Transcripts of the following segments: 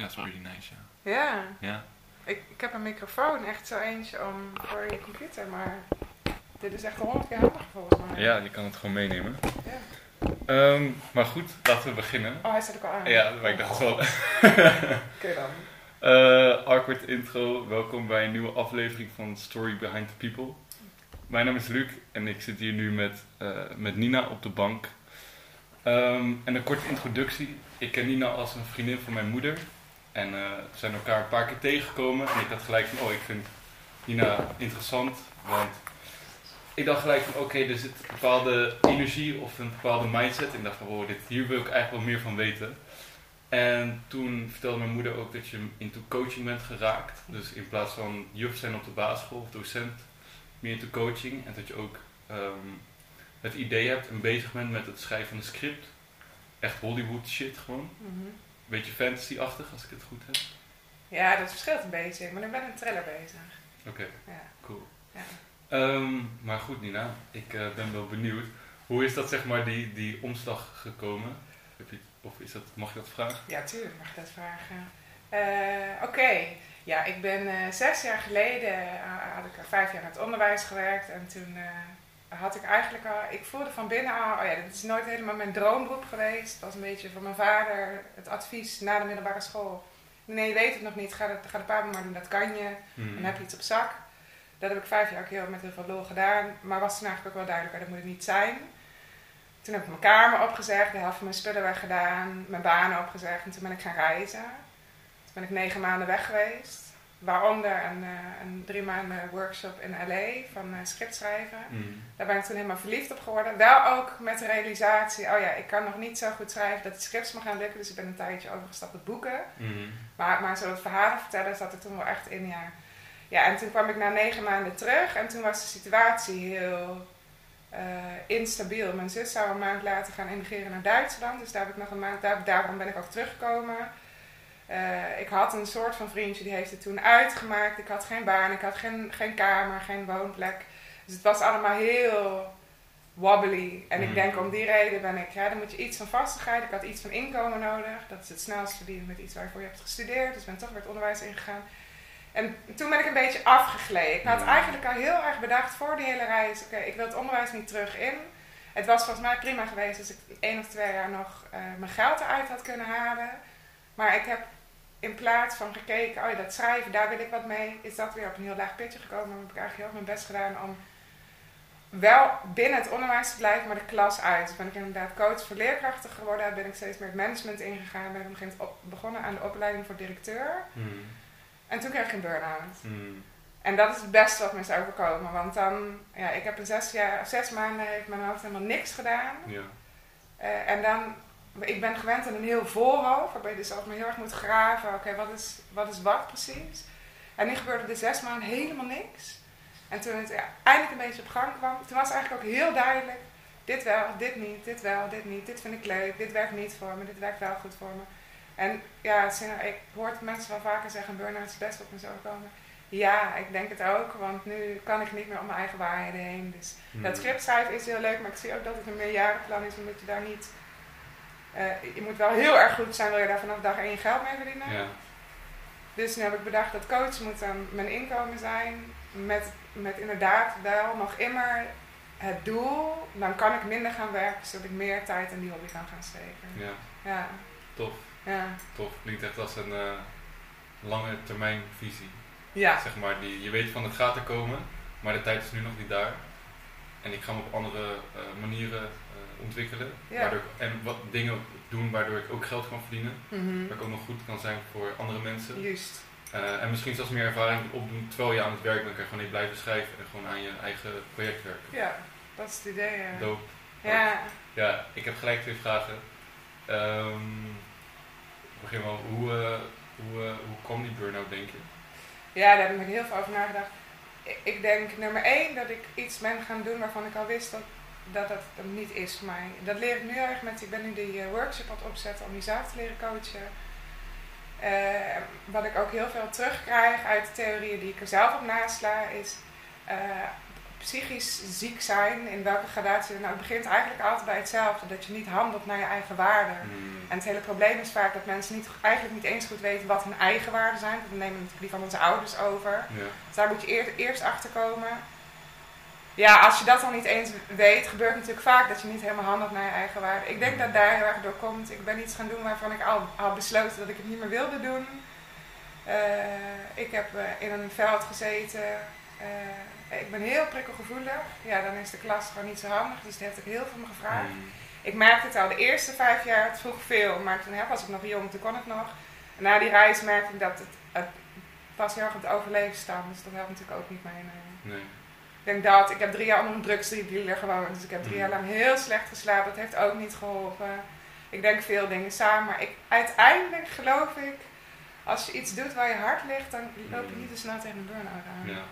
Ja, dat is pretty nice, ja. Ja. Ja, Ik, ik heb een microfoon, echt zo eentje om voor je computer, maar dit is echt honderd keer handiger volgens mij. ja je kan het gewoon meenemen. Ja. Ehm, maar goed, laten we beginnen. Oh, hij staat ook al aan. Ja, maar ik dacht wel. Oké dan. Eh, awkward intro. Welkom bij een nieuwe aflevering van Story Behind the People. Mijn naam is Luc en ik zit hier nu met, eh, met Nina op de bank. Ehm, en een korte introductie. Ik ken Nina als een vriendin van mijn moeder. En eh, we zijn elkaar een paar keer tegengekomen. En ik dacht gelijk van, oh, ik vind Nina interessant. Want ik dacht gelijk van, oké, er zit een bepaalde energie of een bepaalde mindset. En ik dacht van, oh, dit, hier wil ik eigenlijk wel meer van weten. En toen vertelde mijn moeder ook dat je into coaching bent geraakt. Dus in plaats van juf zijn op de basisschool of docent, meer into coaching. En dat je ook ehm, het idee hebt en bezig bent met het schrijven van een script. Echt Hollywood shit gewoon. Mhm. Beetje fantasy-achtig, als ik het goed heb. Ja, dat verschilt een beetje, maar ik ben een thriller bezig. Oké, Ja. cool. Ja. Ehm, maar goed Nina, ik eh, ben wel benieuwd. Hoe is dat zeg maar die, die omslag gekomen? Heb je, of is dat, mag je dat vragen? Ja, tuurlijk mag ik dat vragen. Eh, Oké, ja, ik ben eh, zes jaar geleden, had ik vijf jaar in het onderwijs gewerkt. En toen had ik eigenlijk al, ik voelde van binnen al, oh ja, dit is nooit helemaal mijn droomberoep geweest. Het was een beetje van mijn vader het advies na de middelbare school. Nee, je weet het nog niet, ga de, ga de papa maar doen, dat kan je. Hmm. Dan heb je iets op zak. Dat heb ik vijf jaar ook heel, met heel veel lol gedaan. Maar was toen eigenlijk ook wel duidelijk, dat moet het niet zijn. Toen heb ik mijn kamer opgezegd, de helft van mijn spullen weggedaan, mijn banen opgezegd en toen ben ik gaan reizen. Toen ben ik negen maanden weg geweest. Waaronder een, eh, een drie maanden workshop in LA van uh, scriptschrijven. Hmm. Daar ben ik toen helemaal verliefd op geworden. Wel ook met de realisatie, oh ja, ik kan nog niet zo goed schrijven dat de scripts me gaan lukken. Dus ik ben een tijdje overgestapt op boeken. Hmm. Maar, maar zo dat verhalen vertellen zat er toen wel echt in, ja. Ja, en toen kwam ik na negen maanden terug en toen was de situatie heel eh, instabiel. Mijn zus zou een maand later gaan emigreren naar Duitsland, dus daar heb ik nog een maand, daar, daarom ben ik ook teruggekomen. Eh, ik had een soort van vriendje, die heeft het toen uitgemaakt. Ik had geen baan, ik had geen, geen kamer, geen woonplek. Dus het was allemaal heel wobbly. En ik Mm. denk om die reden ben ik, ja, dan moet je iets van vastigheid. Ik had iets van inkomen nodig. Dat is het snelst verdienen met iets waarvoor je hebt gestudeerd. Dus ben toch weer het onderwijs ingegaan. En toen ben ik een beetje afgegleden. Ik had Mm. eigenlijk al heel erg bedacht voor die hele reis. Oké, ik wil het onderwijs niet terug in. Het was volgens mij prima geweest als ik één of twee jaar nog eh, mijn geld eruit had kunnen halen. Maar ik heb in plaats van gekeken, oh ja, dat schrijven, daar wil ik wat mee, is dat weer op een heel laag pitje gekomen. Dan heb ik eigenlijk heel mijn best gedaan om wel binnen het onderwijs te blijven, maar de klas uit. Dus ben ik inderdaad coach voor leerkrachten geworden, ben ik steeds meer het management ingegaan, ben ik begonnen aan de opleiding voor directeur. Hmm. En toen kreeg ik een burn-out. Hmm. En dat is het beste wat me is overkomen, want dan, ja, ik heb in zes, jaar, zes maanden heeft mijn hoofd helemaal niks gedaan. Ja. Eh, en dan, ik ben gewend aan een heel voorhoofd, waarbij je dus altijd maar heel erg moet graven. Oké, wat, is, wat is wat precies? En nu gebeurde er zes maanden helemaal niks. En toen het ja, eindelijk een beetje op gang kwam, toen was eigenlijk ook heel duidelijk: dit wel, dit niet, dit wel, dit niet, dit vind ik leuk, dit werkt niet voor me, dit werkt wel goed voor me. En ja, ik hoor mensen wel vaker zeggen: burn-out is best op me zo komen. Ja, ik denk het ook, want nu kan ik niet meer om mijn eigen waarheden heen. Dus Hmm. dat script schrijven is heel leuk, maar ik zie ook dat het een meerjarenplan is, omdat je daar niet. Eh, je moet wel heel erg goed zijn, wil je daar vanaf dag één geld mee verdienen. Ja. Dus nu heb ik bedacht dat coach moet dan mijn inkomen zijn. Met, met inderdaad wel nog immer het doel. Dan kan ik minder gaan werken, zodat ik meer tijd in die hobby kan gaan steken. ja, Ja, tof. ja, Tof. Klinkt echt als een eh, lange termijn visie. ja. Zeg maar, die, je weet van het gaat er komen, maar de tijd is nu nog niet daar. En ik ga me op andere eh, manieren ontwikkelen. Ja. Waardoor ik, en wat dingen doen waardoor ik ook geld kan verdienen. Waar ik ook nog goed kan zijn voor andere mensen. Juist. Eh, en misschien zelfs meer ervaring opdoen terwijl je aan het werk bent. Kan je gewoon niet blijven schrijven en gewoon aan je eigen project werken. Ja, dat is het idee. ja. Dope. Ja. Ja, ik heb gelijk twee vragen. Ehm begin wel, hoe, eh, hoe, eh, hoe kwam die burn-out, denk je? Ja, daar heb ik heel veel over nagedacht. Ik denk nummer één dat ik iets ben gaan doen waarvan ik al wist dat dat, dat hem niet is voor mij. Dat leer ik nu erg met, ik ben nu die eh, workshop aan het opzetten om jezelf te leren coachen. Eh, wat ik ook heel veel terugkrijg uit de theorieën die ik er zelf op nasla is, eh, psychisch ziek zijn, in welke gradatie, nou, het begint eigenlijk altijd bij hetzelfde. Dat je niet handelt naar je eigen waarden. Mm. En het hele probleem is vaak dat mensen niet, eigenlijk niet eens goed weten wat hun eigen waarden zijn. We nemen natuurlijk die van onze ouders over. Ja. Dus daar moet je eer- eerst achter komen. Ja, als je dat dan niet eens weet, gebeurt natuurlijk vaak dat je niet helemaal handelt naar je eigen waarde. Ik denk dat daar heel erg door komt. Ik ben iets gaan doen waarvan ik al had besloten dat ik het niet meer wilde doen. Eh, ik heb eh, in een veld gezeten. Eh, ik ben heel prikkelgevoelig. Ja, dan is de klas gewoon niet zo handig. Dus die heeft ook heel veel me gevraagd. Mm. Ik merkte het al de eerste vijf jaar, het vroeg veel, maar toen was ik nog jong, toen kon het nog. En na die reis merkte ik dat het, het was heel erg op het overleven staan, dus dat helpt natuurlijk ook niet mee. nee. Ik denk dat, ik heb drie jaar onder een drugsdealer gewoond, dus ik heb drie jaar Mhm. lang heel slecht geslapen, dat heeft ook niet geholpen. Ik denk veel dingen samen, maar ik, uiteindelijk geloof ik, als je iets doet waar je hart ligt, dan loop je Mhm. niet te snel tegen een burn-out aan. Ja.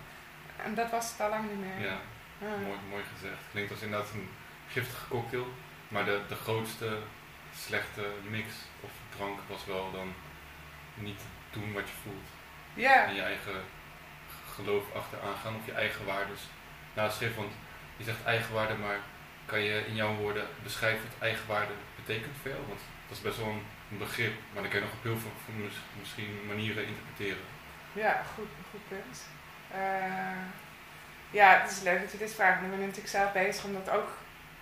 En dat was het al lang niet meer. Ja. Ja. Mooi, mooi gezegd. Klinkt als inderdaad een giftige cocktail. Maar de, de grootste slechte mix of drank was wel dan niet doen wat je voelt. Ja. En je eigen geloof achteraan gaan of je eigen waardes naschrijven. Want je zegt eigenwaarde, maar kan je in jouw woorden beschrijven wat eigenwaarde betekent jou? Want dat is best wel een, begrip, maar dan kan je nog op heel veel misschien manieren interpreteren. Ja, goed, goed punt. Eh, ja, het is leuk dat je dit vraagt. Ik ben natuurlijk zelf bezig om dat ook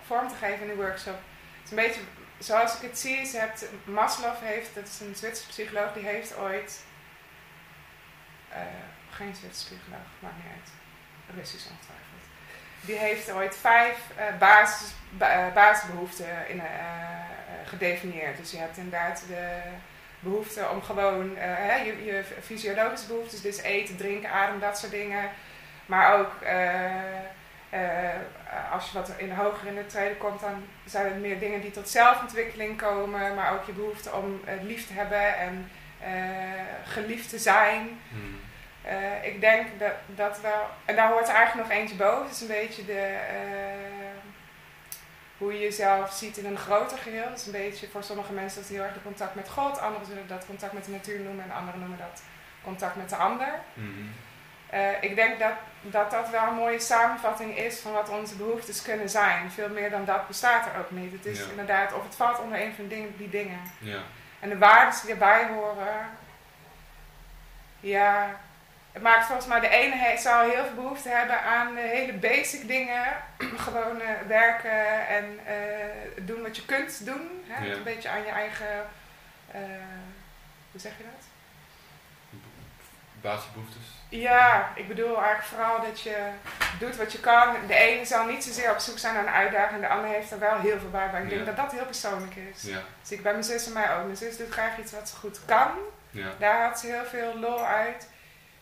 vorm te geven in de workshop. Het is een beetje zoals ik het zie. Je hebt, Maslow heeft, dat is een Zwitserse psycholoog, die heeft ooit. eh, geen Zwitserse psycholoog, maakt niet uit. Russisch ongetwijfeld. Die heeft ooit vijf eh, basis, ba- eh, basisbehoeften in, eh, gedefinieerd. Dus je hebt inderdaad de behoefte om gewoon je, je fysiologische behoeftes, dus eten, drinken, adem, dat soort dingen. Maar ook als je wat in hoger in de tweede komt, dan zijn het meer dingen die tot zelfontwikkeling komen. Maar ook je behoefte om lief te hebben en eh, geliefd te zijn. Hmm. Eh, ik denk dat dat wel. En daar hoort er eigenlijk nog eentje boven. Het is een beetje de. eh, hoe je jezelf ziet in een groter geheel. Dat is een beetje voor sommige mensen dat heel erg de contact met God. Anderen zullen dat contact met de natuur noemen. En anderen noemen dat contact met de ander. Mhm. Eh, ik denk dat, dat dat wel een mooie samenvatting is van wat onze behoeftes kunnen zijn. Veel meer dan dat bestaat er ook niet. Het is Ja. inderdaad, of het valt onder een van die, die dingen. Ja. En de waarden die erbij horen, ja, maakt volgens mij de ene he- zal heel veel behoefte hebben aan de hele basic dingen. Gewoon eh, werken en eh, doen wat je kunt doen. Hè? Ja. Een beetje aan je eigen, eh, hoe zeg je dat? Basisbehoeftes. Ja, ik bedoel eigenlijk vooral dat je doet wat je kan. De ene zal niet zozeer op zoek zijn naar een uitdaging, de ander heeft er wel heel veel bij. Maar ik denk Ja. dat dat heel persoonlijk is. Ja. Zie ik bij mijn zus en mij ook. Mijn zus doet graag iets wat ze goed kan. Ja. Daar had ze heel veel lol uit.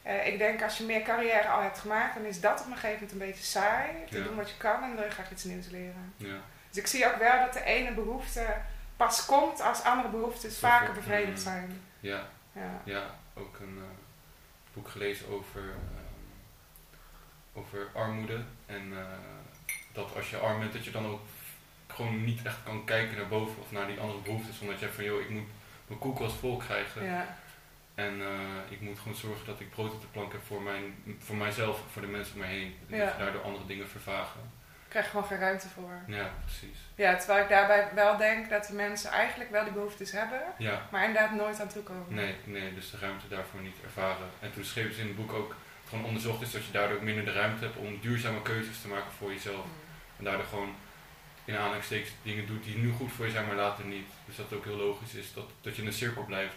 Eh, ik denk als je meer carrière al hebt gemaakt, dan is dat op een gegeven moment een beetje saai. Te Ja. doen wat je kan en dan wil je graag iets nieuws leren. Ja. Dus ik zie ook wel dat de ene behoefte pas komt als andere behoeftes vaker bevredigd zijn. Ja. Ja. Ja, ook een eh, boek gelezen over, ehm, over armoede. En eh, dat als je arm bent, dat je dan ook gewoon niet echt kan kijken naar boven of naar die andere behoeftes. Omdat je van, joh, ik moet mijn koelkast vol krijgen. Ja. En eh, ik moet gewoon zorgen dat ik brood op de plank heb voor, mijn, voor mijzelf en voor de mensen om me heen. En Ja. daardoor andere dingen vervagen. Ik krijg gewoon geen ruimte voor. Ja, precies. Ja, terwijl ik daarbij wel denk dat die mensen eigenlijk wel die behoeftes hebben, Ja, maar inderdaad nooit aan toekomen. nee, nee, dus de ruimte daarvoor niet ervaren. En toen schreven ze in het boek ook, gewoon onderzocht is dat je daardoor ook minder de ruimte hebt om duurzame keuzes te maken voor jezelf. Mm. En daardoor gewoon in aanhalingstekens dingen doet die nu goed voor je zijn, maar later niet. Dus dat het ook heel logisch is dat, dat je in een cirkel blijft.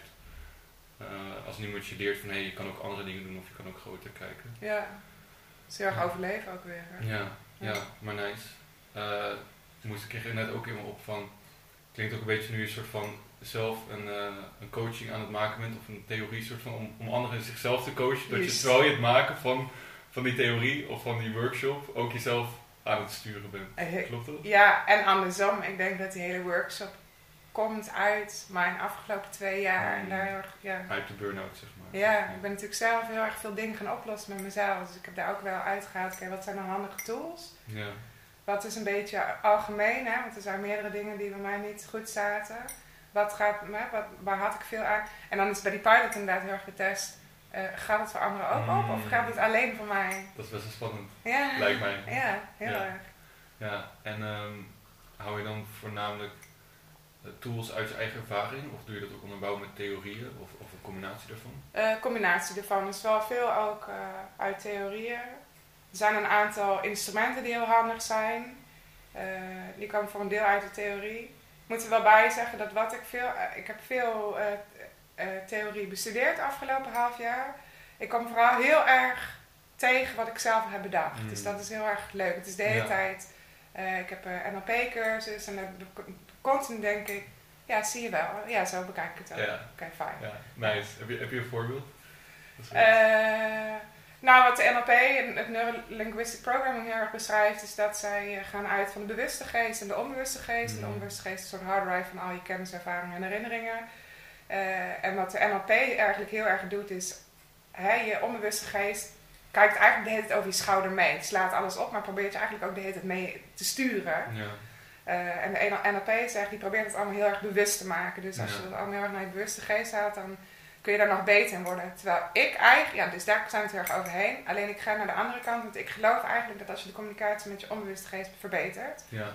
Eh, als niemand je leert van hé, hey, je kan ook andere dingen doen of je kan ook groter kijken. Ja, dat is heel erg overleven ook weer. Ja, ja, maar nice. Eh, moest ik er net ook iemand op van, klinkt ook een beetje nu een soort van zelf een, eh, een coaching aan het maken bent of een theorie soort van om, om anderen zichzelf te coachen. Dat je terwijl je het maken van, van die theorie of van die workshop ook jezelf aan het sturen bent. Klopt dat? Ja, en andersom. Ik denk dat die hele workshop komt uit mijn afgelopen twee jaar. En daar heel erg, ja. Uit de burn-out zeg maar. ja, ik ben natuurlijk zelf heel erg veel dingen gaan oplossen met mezelf. Dus ik heb daar ook wel uitgehaald. Oké, wat zijn dan handige tools? Ja, Wat is een beetje algemeen, hè? want er zijn meerdere dingen die bij mij niet goed zaten. Wat gaat, hè, wat, waar had ik veel aan? En dan is bij die pilot inderdaad heel erg getest. eh, gaat het voor anderen ook op? Of Mm. gaat het alleen voor mij? Dat is best wel spannend, Ja, lijkt mij. ja heel Ja. erg. Ja, en ehm, hou je dan voornamelijk tools uit je eigen ervaring? Of doe je dat ook onderbouwen met theorieën? Of, of een combinatie daarvan? Eh, combinatie ervan is wel veel ook eh, uit theorieën. Er zijn een aantal instrumenten die heel handig zijn. Eh, die komen voor een deel uit de theorie. Ik moet er wel bij zeggen dat wat ik veel... eh, ik heb veel eh, eh, theorie bestudeerd afgelopen half jaar. Ik kom vooral heel erg tegen wat ik zelf heb bedacht. Mm. Dus dat is heel erg leuk. Het is de hele Ja. tijd... eh, ik heb een NLP-cursus en continu denk ik... Ja, zie je wel. Ja, zo bekijk ik het ook. Ja. Oké, fijn. Ja, nice. Heb je, heb je een voorbeeld? Eh, nou, wat de NLP en het Neurolinguistic Programming heel erg beschrijft, is dat zij eh, gaan uit van de bewuste geest en de onbewuste geest. En de Mhm. onbewuste geest is een soort hard drive van al je kennis, ervaringen en herinneringen. Eh, en wat de NLP eigenlijk heel erg doet, is hè, je onbewuste geest kijkt eigenlijk de hele tijd over je schouder mee. Het slaat alles op, maar probeert je eigenlijk ook de hele tijd mee te sturen. ja. Eh, en de NLP zegt, die probeert het allemaal heel erg bewust te maken. Dus als Ja. je dat allemaal heel erg naar je bewuste geest haalt, dan kun je daar nog beter in worden. Terwijl ik eigenlijk, ja, dus daar zijn we het heel erg overheen. Alleen ik ga naar de andere kant, want ik geloof eigenlijk dat als je de communicatie met je onbewuste geest verbetert, ja.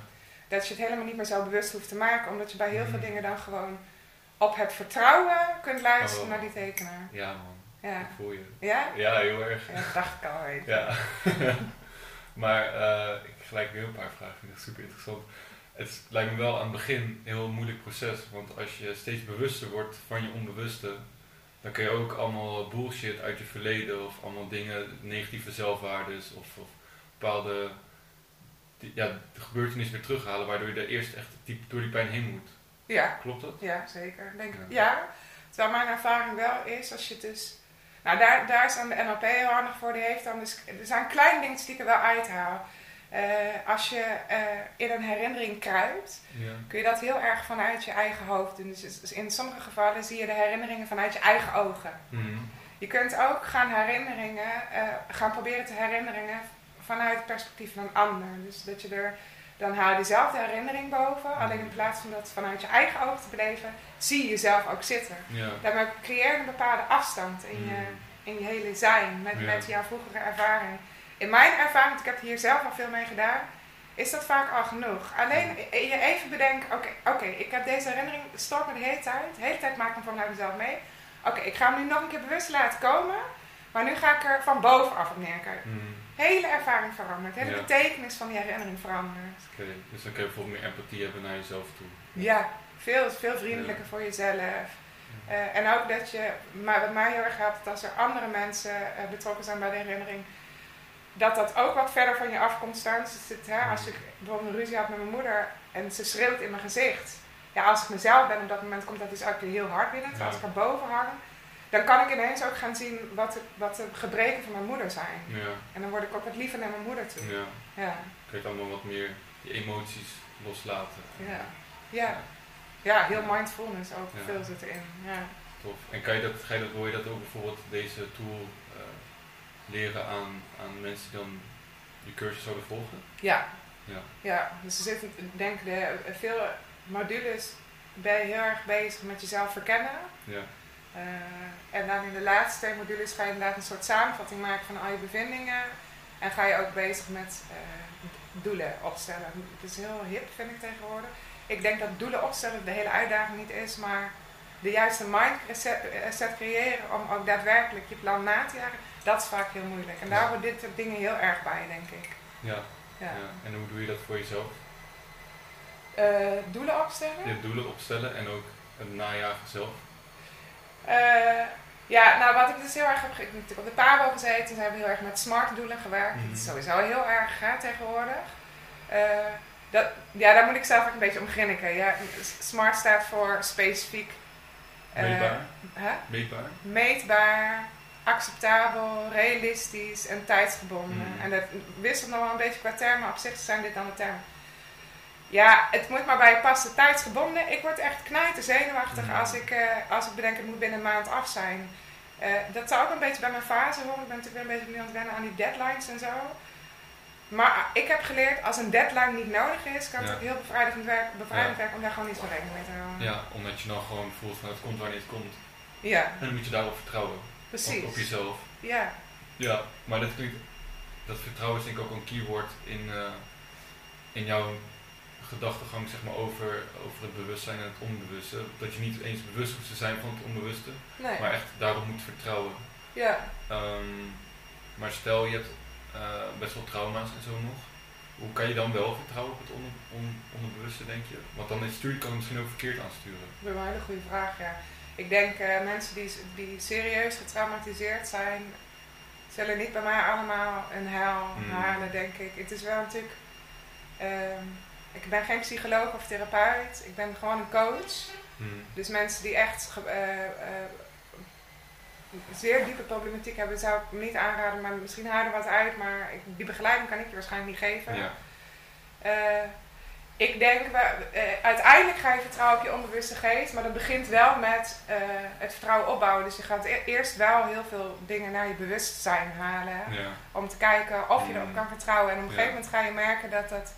dat je het helemaal niet meer zo bewust hoeft te maken, omdat je bij heel veel Mhm. dingen dan gewoon op het vertrouwen kunt luisteren Oh. naar die tekenaar. Ja, man. Ja. Ik voel je. Ja? Ja, heel erg. Ja, dat dacht ik al even. Ja. maar eh, ik gelijk weer een paar vragen. vind ik super interessant. Het lijkt me wel aan het begin een heel moeilijk proces. Want als je steeds bewuster wordt van je onbewuste, dan kun je ook allemaal bullshit uit je verleden of allemaal dingen, negatieve zelfwaardes of, of bepaalde ja, de gebeurtenis weer terughalen, waardoor je er eerst echt diep door die pijn heen moet. Ja, Klopt dat? Ja, zeker. Denk. Ja. Ja. Terwijl mijn ervaring wel is, als je het dus... Nou, daar, daar is dan de NLP heel handig voor. Die heeft dan dus... Er zijn kleine dingetjes die ik er wel uithaal. Eh, als je eh, in een herinnering kruipt, Ja. kun je dat heel erg vanuit je eigen hoofd doen. Dus in sommige gevallen zie je de herinneringen vanuit je eigen ogen. Mhm. Je kunt ook gaan herinneringen, eh, gaan proberen te herinneren vanuit het perspectief van een ander. Dus dat je er, dan haal je dezelfde herinnering boven, alleen in plaats van dat vanuit je eigen ogen te beleven, zie je jezelf ook zitten. Ja. Daarmee creëer je een bepaalde afstand in je, Mhm. in je hele zijn, met, Ja. met jouw vroegere ervaring. In mijn ervaring, want ik heb hier zelf al veel mee gedaan, is dat vaak al genoeg. Alleen je even bedenken, oké, oké, ik heb deze herinnering, het stoort me de hele tijd. De hele tijd maak ik hem vanuit mezelf mee. Oké, ik ga hem nu nog een keer bewust laten komen, maar nu ga ik er van bovenaf op neerkijken. Mhm. Hele ervaring verandert, hele Ja. betekenis van die herinnering verandert. Oké, dus dan kun je bijvoorbeeld meer empathie hebben naar jezelf toe. Ja, veel, veel vriendelijker voor jezelf. Eh, en ook dat je, maar wat mij heel erg helpt, dat als er andere mensen eh, betrokken zijn bij de herinnering, dat dat ook wat verder van je af komt staan. Dus het, hè, als ik bijvoorbeeld een ruzie had met mijn moeder en ze schreeuwt in mijn gezicht. Ja, als ik mezelf ben op dat moment, komt dat dus ook weer heel hard binnen. Terwijl Ja. als ik erboven hang, dan kan ik ineens ook gaan zien wat de, wat de gebreken van mijn moeder zijn. Ja, En dan word ik ook wat liever naar mijn moeder toe. ja. Ja, Kun je het allemaal wat meer je emoties loslaten. ja, ja. Ja, heel mindfulness ook, veel zit erin. Ja. Tof. En kan je dat, ga je dat, wil je dat ook bijvoorbeeld deze tool leren aan, aan mensen die dan je cursus zouden volgen? Ja. Ja. ja. Dus er zitten, ik denk de, veel modules ben je heel erg bezig met jezelf verkennen. Ja. Eh, en dan in de laatste twee modules ga je inderdaad een soort samenvatting maken van al je bevindingen. En ga je ook bezig met eh, doelen opstellen. Het is heel hip, vind ik tegenwoordig. Ik denk dat doelen opstellen de hele uitdaging niet is, maar de juiste mindset creëren om ook daadwerkelijk je plan na te jagen, dat is vaak heel moeilijk. En daar Ja. dit soort dingen heel erg bij, denk ik. Ja. Ja. En hoe doe je dat voor jezelf? Eh, doelen opstellen? Je doelen opstellen en ook het najagen zelf. Eh, ja, nou wat ik dus heel erg heb... Ik heb op de PABO gezeten. Toen hebben we heel erg met smart doelen gewerkt. Mhm. Dat is sowieso heel erg hè, tegenwoordig. Eh, dat, ja, daar moet ik zelf ook een beetje om grinniken. Ja, smart staat voor specifiek... Meetbaar. hè? Meetbaar. Meetbaar, acceptabel, realistisch en tijdsgebonden. Mhm. En dat wisselt nog wel een beetje qua termen. Op zich zijn dit dan de termen. Ja, het moet maar bij je passen. Tijdsgebonden. Ik word echt knijten zenuwachtig Mhm. als, ik, eh, als ik bedenk het moet binnen een maand af zijn. Eh, dat zou ook een beetje bij mijn fase horen. Ik ben natuurlijk weer een beetje aan het wennen aan die deadlines en zo. Maar ik heb geleerd, als een deadline niet nodig is, kan het Ja. ook heel bevrijdend werken, bevrijdend Ja. werken om daar gewoon niet zo rekening mee te houden. Ja, omdat je dan gewoon voelt van het komt wanneer het komt. Ja, En dan moet je daarop vertrouwen. Precies. Op, op jezelf. Ja. Ja, maar dat klinkt, dat vertrouwen is denk ik ook een keyword in, eh, in jouw gedachtegang zeg maar, over, over het bewustzijn en het onbewuste. Dat je niet eens bewust hoeft te zijn van het onbewuste, Nee. maar echt daarop moet vertrouwen. Ja. Ehm, maar stel je hebt eh, best wel trauma's en zo nog. Hoe kan je dan wel vertrouwen op het on, on- onderbewuste, denk je? Want dan is stuur kan het misschien ook verkeerd aansturen. Dat is een hele goede vraag, ja. Ik denk eh, mensen die, die serieus getraumatiseerd zijn, zullen niet bij mij allemaal een hel Mm. halen, denk ik. Het is wel natuurlijk. ehm, ik ben geen psycholoog of therapeut, ik ben gewoon een coach. Dus mensen die echt eh, eh, zeer diepe problematiek hebben, zou ik niet aanraden, maar misschien haal er wat uit, maar ik, die begeleiding kan ik je waarschijnlijk niet geven. Ja. Ik denk, eh, uiteindelijk ga je vertrouwen op je onbewuste geest, maar dat begint wel met eh, het vertrouwen opbouwen. Dus je gaat e- eerst wel heel veel dingen naar je bewustzijn halen, Ja. om te kijken of je Mm. erop kan vertrouwen. En op een Ja. gegeven moment ga je merken dat dat...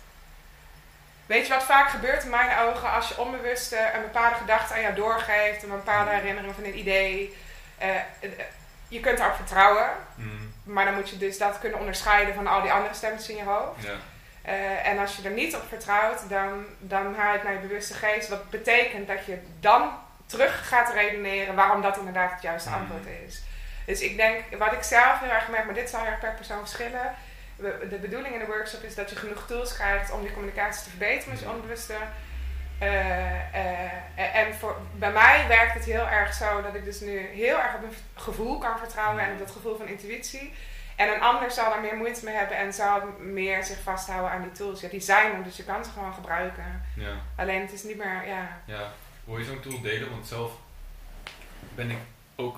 Weet je wat vaak gebeurt in mijn ogen als je onbewust eh, een bepaalde gedachte aan jou doorgeeft, een bepaalde Mm. herinnering of een idee. eh, je kunt daarop vertrouwen, Mm. maar dan moet je dus dat kunnen onderscheiden van al die andere stemmetjes in je hoofd. Ja. Eh, en als je er niet op vertrouwt, dan, dan haal je het naar je bewuste geest. Wat betekent dat je dan terug gaat redeneren waarom dat inderdaad het juiste Mm. antwoord is. Dus ik denk, wat ik zelf heel erg merk, maar dit zal heel erg per persoon verschillen. De bedoeling in de workshop is dat je genoeg tools krijgt om die communicatie te verbeteren met je Mm. onbewuste. Eh, eh, en voor, bij mij werkt het heel erg zo dat ik dus nu heel erg op een gevoel kan vertrouwen en op dat gevoel van intuïtie. En een ander zal daar meer moeite mee hebben en zal meer zich vasthouden aan die tools. Ja, die zijn er, dus je kan ze gewoon gebruiken. Ja. Alleen het is niet meer, ja. Ja, wil je zo'n tool delen? Want zelf ben ik ook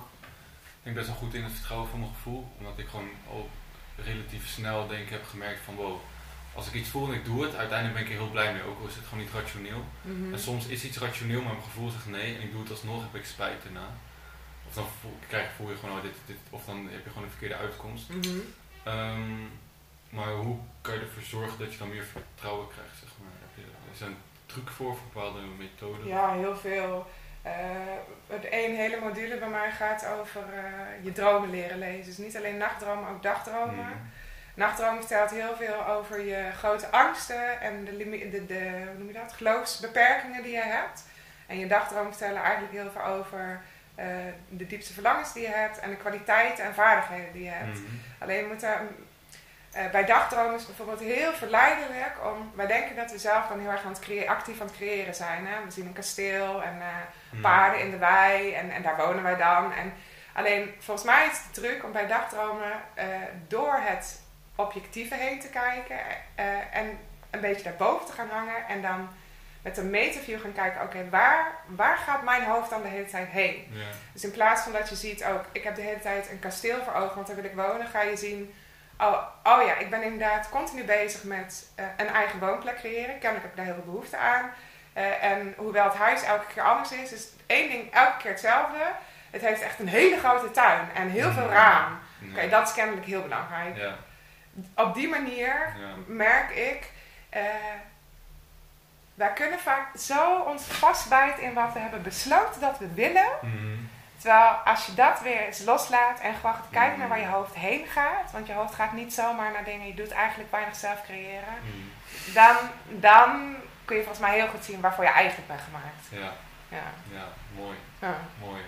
denk best wel goed in het vertrouwen van mijn gevoel. Omdat ik gewoon al relatief snel denk ik heb gemerkt van wow, als ik iets voel en ik doe het, uiteindelijk ben ik er heel blij mee. Ook al is het gewoon niet rationeel. Mhm. En soms is iets rationeel, maar mijn gevoel zegt nee en ik doe het alsnog, heb ik spijt erna. Of dan voel, krijg, voel je gewoon, oh, dit, dit, of dan heb je gewoon een verkeerde uitkomst. Mhm. Ehm, maar hoe kan je ervoor zorgen dat je dan meer vertrouwen krijgt, zeg maar? Heb je, is er een truc voor, voor bepaalde methoden? Ja, heel veel. Eh het een hele module bij mij gaat over eh, je dromen leren lezen. Dus niet alleen nachtdromen, ook dagdromen. Mm. Nachtdromen vertelt heel veel over je grote angsten en de, de, de hoe noem je dat? geloofsbeperkingen die je hebt. En je dagdromen vertellen eigenlijk heel veel over eh, de diepste verlangens die je hebt en de kwaliteiten en vaardigheden die je hebt. Mhm. Alleen moet daar, eh, bij dagdromen is het bijvoorbeeld heel verleidelijk om. Wij denken dat we zelf dan heel erg aan het actief aan het creëren zijn. Hè? We zien een kasteel en eh, Mhm. paarden in de wei en, en daar wonen wij dan. En alleen volgens mij is het de truc om bij dagdromen door het objectieve heen te kijken en een beetje daarboven te gaan hangen en dan met een metaview gaan kijken, oké, waar, waar gaat mijn hoofd dan de hele tijd heen? Ja. Dus in plaats van dat je ziet, ook, ik heb de hele tijd een kasteel voor ogen, want daar wil ik wonen, ga je zien, oh, oh ja, ik ben inderdaad continu bezig met eh, een eigen woonplek creëren. Kennelijk heb ik daar heel veel behoefte aan. Eh, en hoewel het huis elke keer anders is, is één ding elke keer hetzelfde. Het heeft echt een hele grote tuin en heel veel Mhm. raam. Ja. Oké, dat is kennelijk heel belangrijk. Ja. Op die manier Ja. merk ik, eh, wij kunnen vaak zo ons vastbijten in wat we hebben besloten dat we willen. Mhm. Terwijl als je dat weer eens loslaat en gewoon gaat kijken Mm. naar waar je hoofd heen gaat, want je hoofd gaat niet zomaar naar dingen, je doet eigenlijk weinig zelf creëren, Mhm. dan, dan kun je volgens mij heel goed zien waarvoor je eigenlijk bent gemaakt. Ja. Ja. Ja, mooi. Ja. Mooi.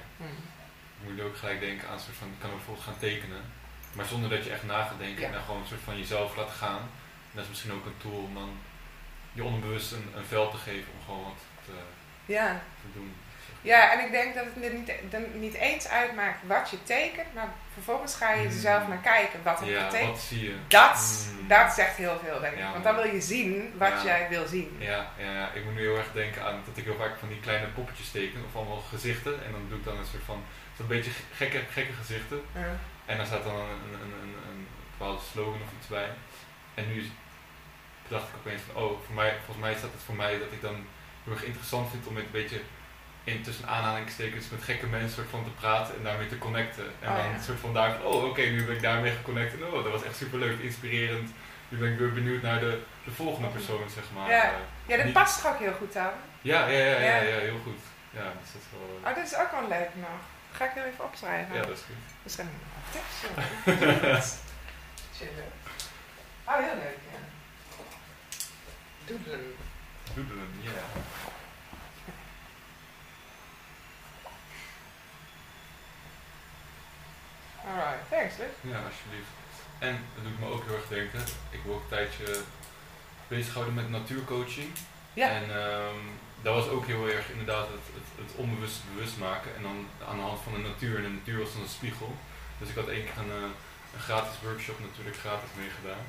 Je moet ook gelijk denken aan een soort van, je kan ook bijvoorbeeld gaan tekenen. Maar zonder dat je echt na gaat denken Ja. en dan gewoon een soort van jezelf laten gaan. En dat is misschien ook een tool om dan je onderbewust een, een veld te geven om gewoon wat te, Ja. te doen. ja, en ik denk dat het niet, dan niet eens uitmaakt wat je tekent, maar vervolgens ga je er Mm. zelf naar kijken wat je Ja, getekend. wat zie je? Dat, Mm. dat zegt heel veel, denk ik. Ja, Want dan wil je zien wat Ja. jij wil zien. Ja, ja, ik moet nu heel erg denken aan dat ik heel vaak van die kleine poppetjes teken, of allemaal gezichten. En dan doe ik dan een soort van, zo'n beetje gekke, gekke gezichten. Ja. En daar staat dan een, een, een, een, een bepaalde slogan of iets bij. En nu dacht ik opeens van, oh, voor mij, volgens mij staat het voor mij dat ik dan heel erg interessant vind om met een beetje in tussen aanhalingstekens met gekke mensen soort van te praten en daarmee te connecten. En Oh, dan ja. een soort van daar van, oh oké, nu ben ik daarmee geconnect. En oh, dat was echt super leuk, inspirerend. Nu ben ik weer benieuwd naar de, de volgende persoon, zeg maar. Ja. Eh, Ja, dat Niet- past toch ook heel goed dan? ja, ja, ja, ja, Ja. ja, heel goed. Ja, dus dat is wel... eh, Oh, dat is ook wel leuk nog. Ga ik heel even opschrijven. Ja, dat is goed. Dat zijn tips. Oh, heel leuk, ja. Doodlen. Doodelen, ja. Alright, thanks, Luc. Ja, alsjeblieft. En dat doet me ook heel erg denken. Ik ook een tijdje bezighouden met natuurcoaching. Ja. En ehm, dat was ook heel erg inderdaad het, het, het onbewust bewust maken. En dan aan de hand van de natuur. En de natuur was dan een spiegel. Dus ik had één keer een, eh, een gratis workshop natuurlijk gratis meegedaan.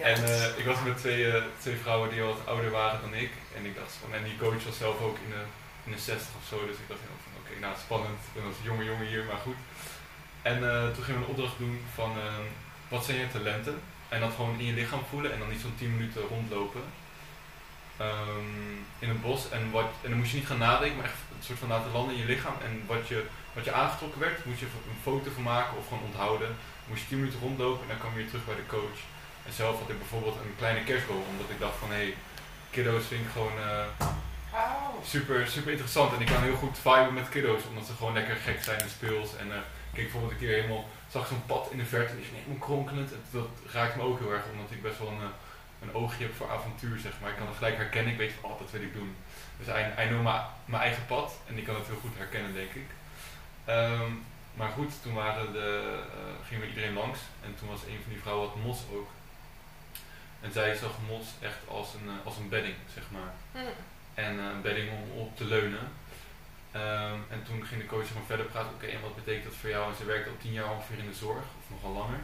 En eh, ik was met twee, eh, twee vrouwen die wat ouder waren dan ik. En ik dacht van, en die coach was zelf ook in de, in de 60 of zo. Dus ik dacht van, oké, nou spannend. Ik ben als jonge jongen hier, maar goed. En eh, toen gingen we een opdracht doen van, eh, wat zijn je talenten? En dat gewoon in je lichaam voelen en dan niet zo'n 10 minuten rondlopen. Ehm, in een bos. En, wat, en dan moest je niet gaan nadenken, maar echt een soort van laten landen in je lichaam. En wat je, wat je aangetrokken werd, moest je een foto van maken of gewoon onthouden. Moest je 10 minuten rondlopen en dan kwam je weer terug bij de coach. En zelf had ik bijvoorbeeld een kleine kerstboom, omdat ik dacht van hé, hey, kiddo's vind ik gewoon eh, Oh. super, super interessant. En ik kan heel goed viben met kiddo's, omdat ze gewoon lekker gek zijn en speels. En eh, ik bijvoorbeeld een keer helemaal, zag zo'n pad in de verte en is helemaal kronkelend. En dat raakt me ook heel erg, omdat ik best wel een, eh, een oogje heb voor avontuur, zeg maar. Ik kan het gelijk herkennen, ik weet van, oh, dat wil ik doen. Dus hij, noemt mijn eigen pad en ik kan het heel goed herkennen, denk ik. Ehm, maar goed, toen waren de, gingen we iedereen langs en toen was een van die vrouwen wat mos ook. En zij zag mos echt als een, eh, als een bedding, zeg maar. Hm. En eh, een bedding om op te leunen. Ehm, en toen ging de coach gewoon verder praten. Oké, en wat betekent dat voor jou? En ze werkte al tien jaar ongeveer in de zorg, of nogal langer.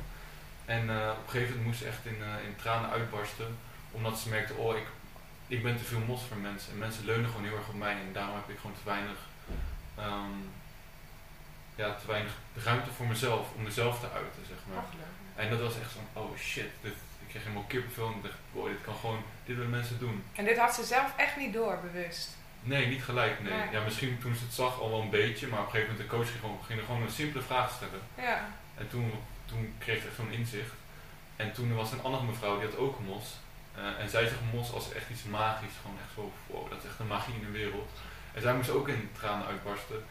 En eh, op een gegeven moment moest ze echt in, in tranen uitbarsten. Omdat ze merkte, oh, ik, ik ben te veel mos voor mensen. En mensen leunen gewoon heel erg op mij. En daarom heb ik gewoon te weinig, ehm, ja, te weinig ruimte voor mezelf. Om mezelf te uiten, zeg maar. En dat was echt zo'n, oh shit. Dit, kreeg helemaal kippenvel. En ik dacht, wow, dit kan gewoon, dit willen mensen doen. En dit had ze zelf echt niet door, bewust. Nee, niet gelijk, nee. Nee. Ja, misschien toen ze het zag al wel een beetje, maar op een gegeven moment de coach ging gewoon, ging er gewoon een simpele vraag stellen. Ja. En toen, toen kreeg ze echt zo'n inzicht. En toen was er een andere mevrouw, die had ook mos. Eh, en zij zag mos als echt iets magisch. Gewoon echt zo, wow, dat is echt een magie in de wereld. En zij moest ook in tranen uitbarsten.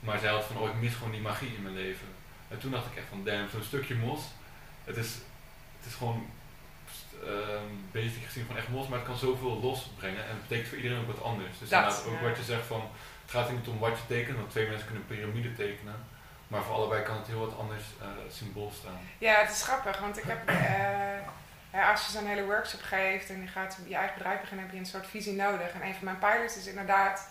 Maar zij had van, oh, ik mis gewoon die magie in mijn leven. En toen dacht ik echt van, damn, zo'n stukje mos. Het is, het is gewoon, ehm basic gezien van echt mos, maar het kan zoveel losbrengen. En het betekent voor iedereen ook wat anders. Dus Dat, inderdaad, ook ja. wat je zegt van, het gaat er niet om wat je tekent, want twee mensen kunnen een piramide tekenen. Maar voor allebei kan het heel wat anders eh, symbool staan. Ja, het is grappig, want ik heb, eh, als je zo'n hele workshop geeft en je gaat je eigen bedrijf beginnen, heb je een soort visie nodig. En een van mijn pilots is inderdaad,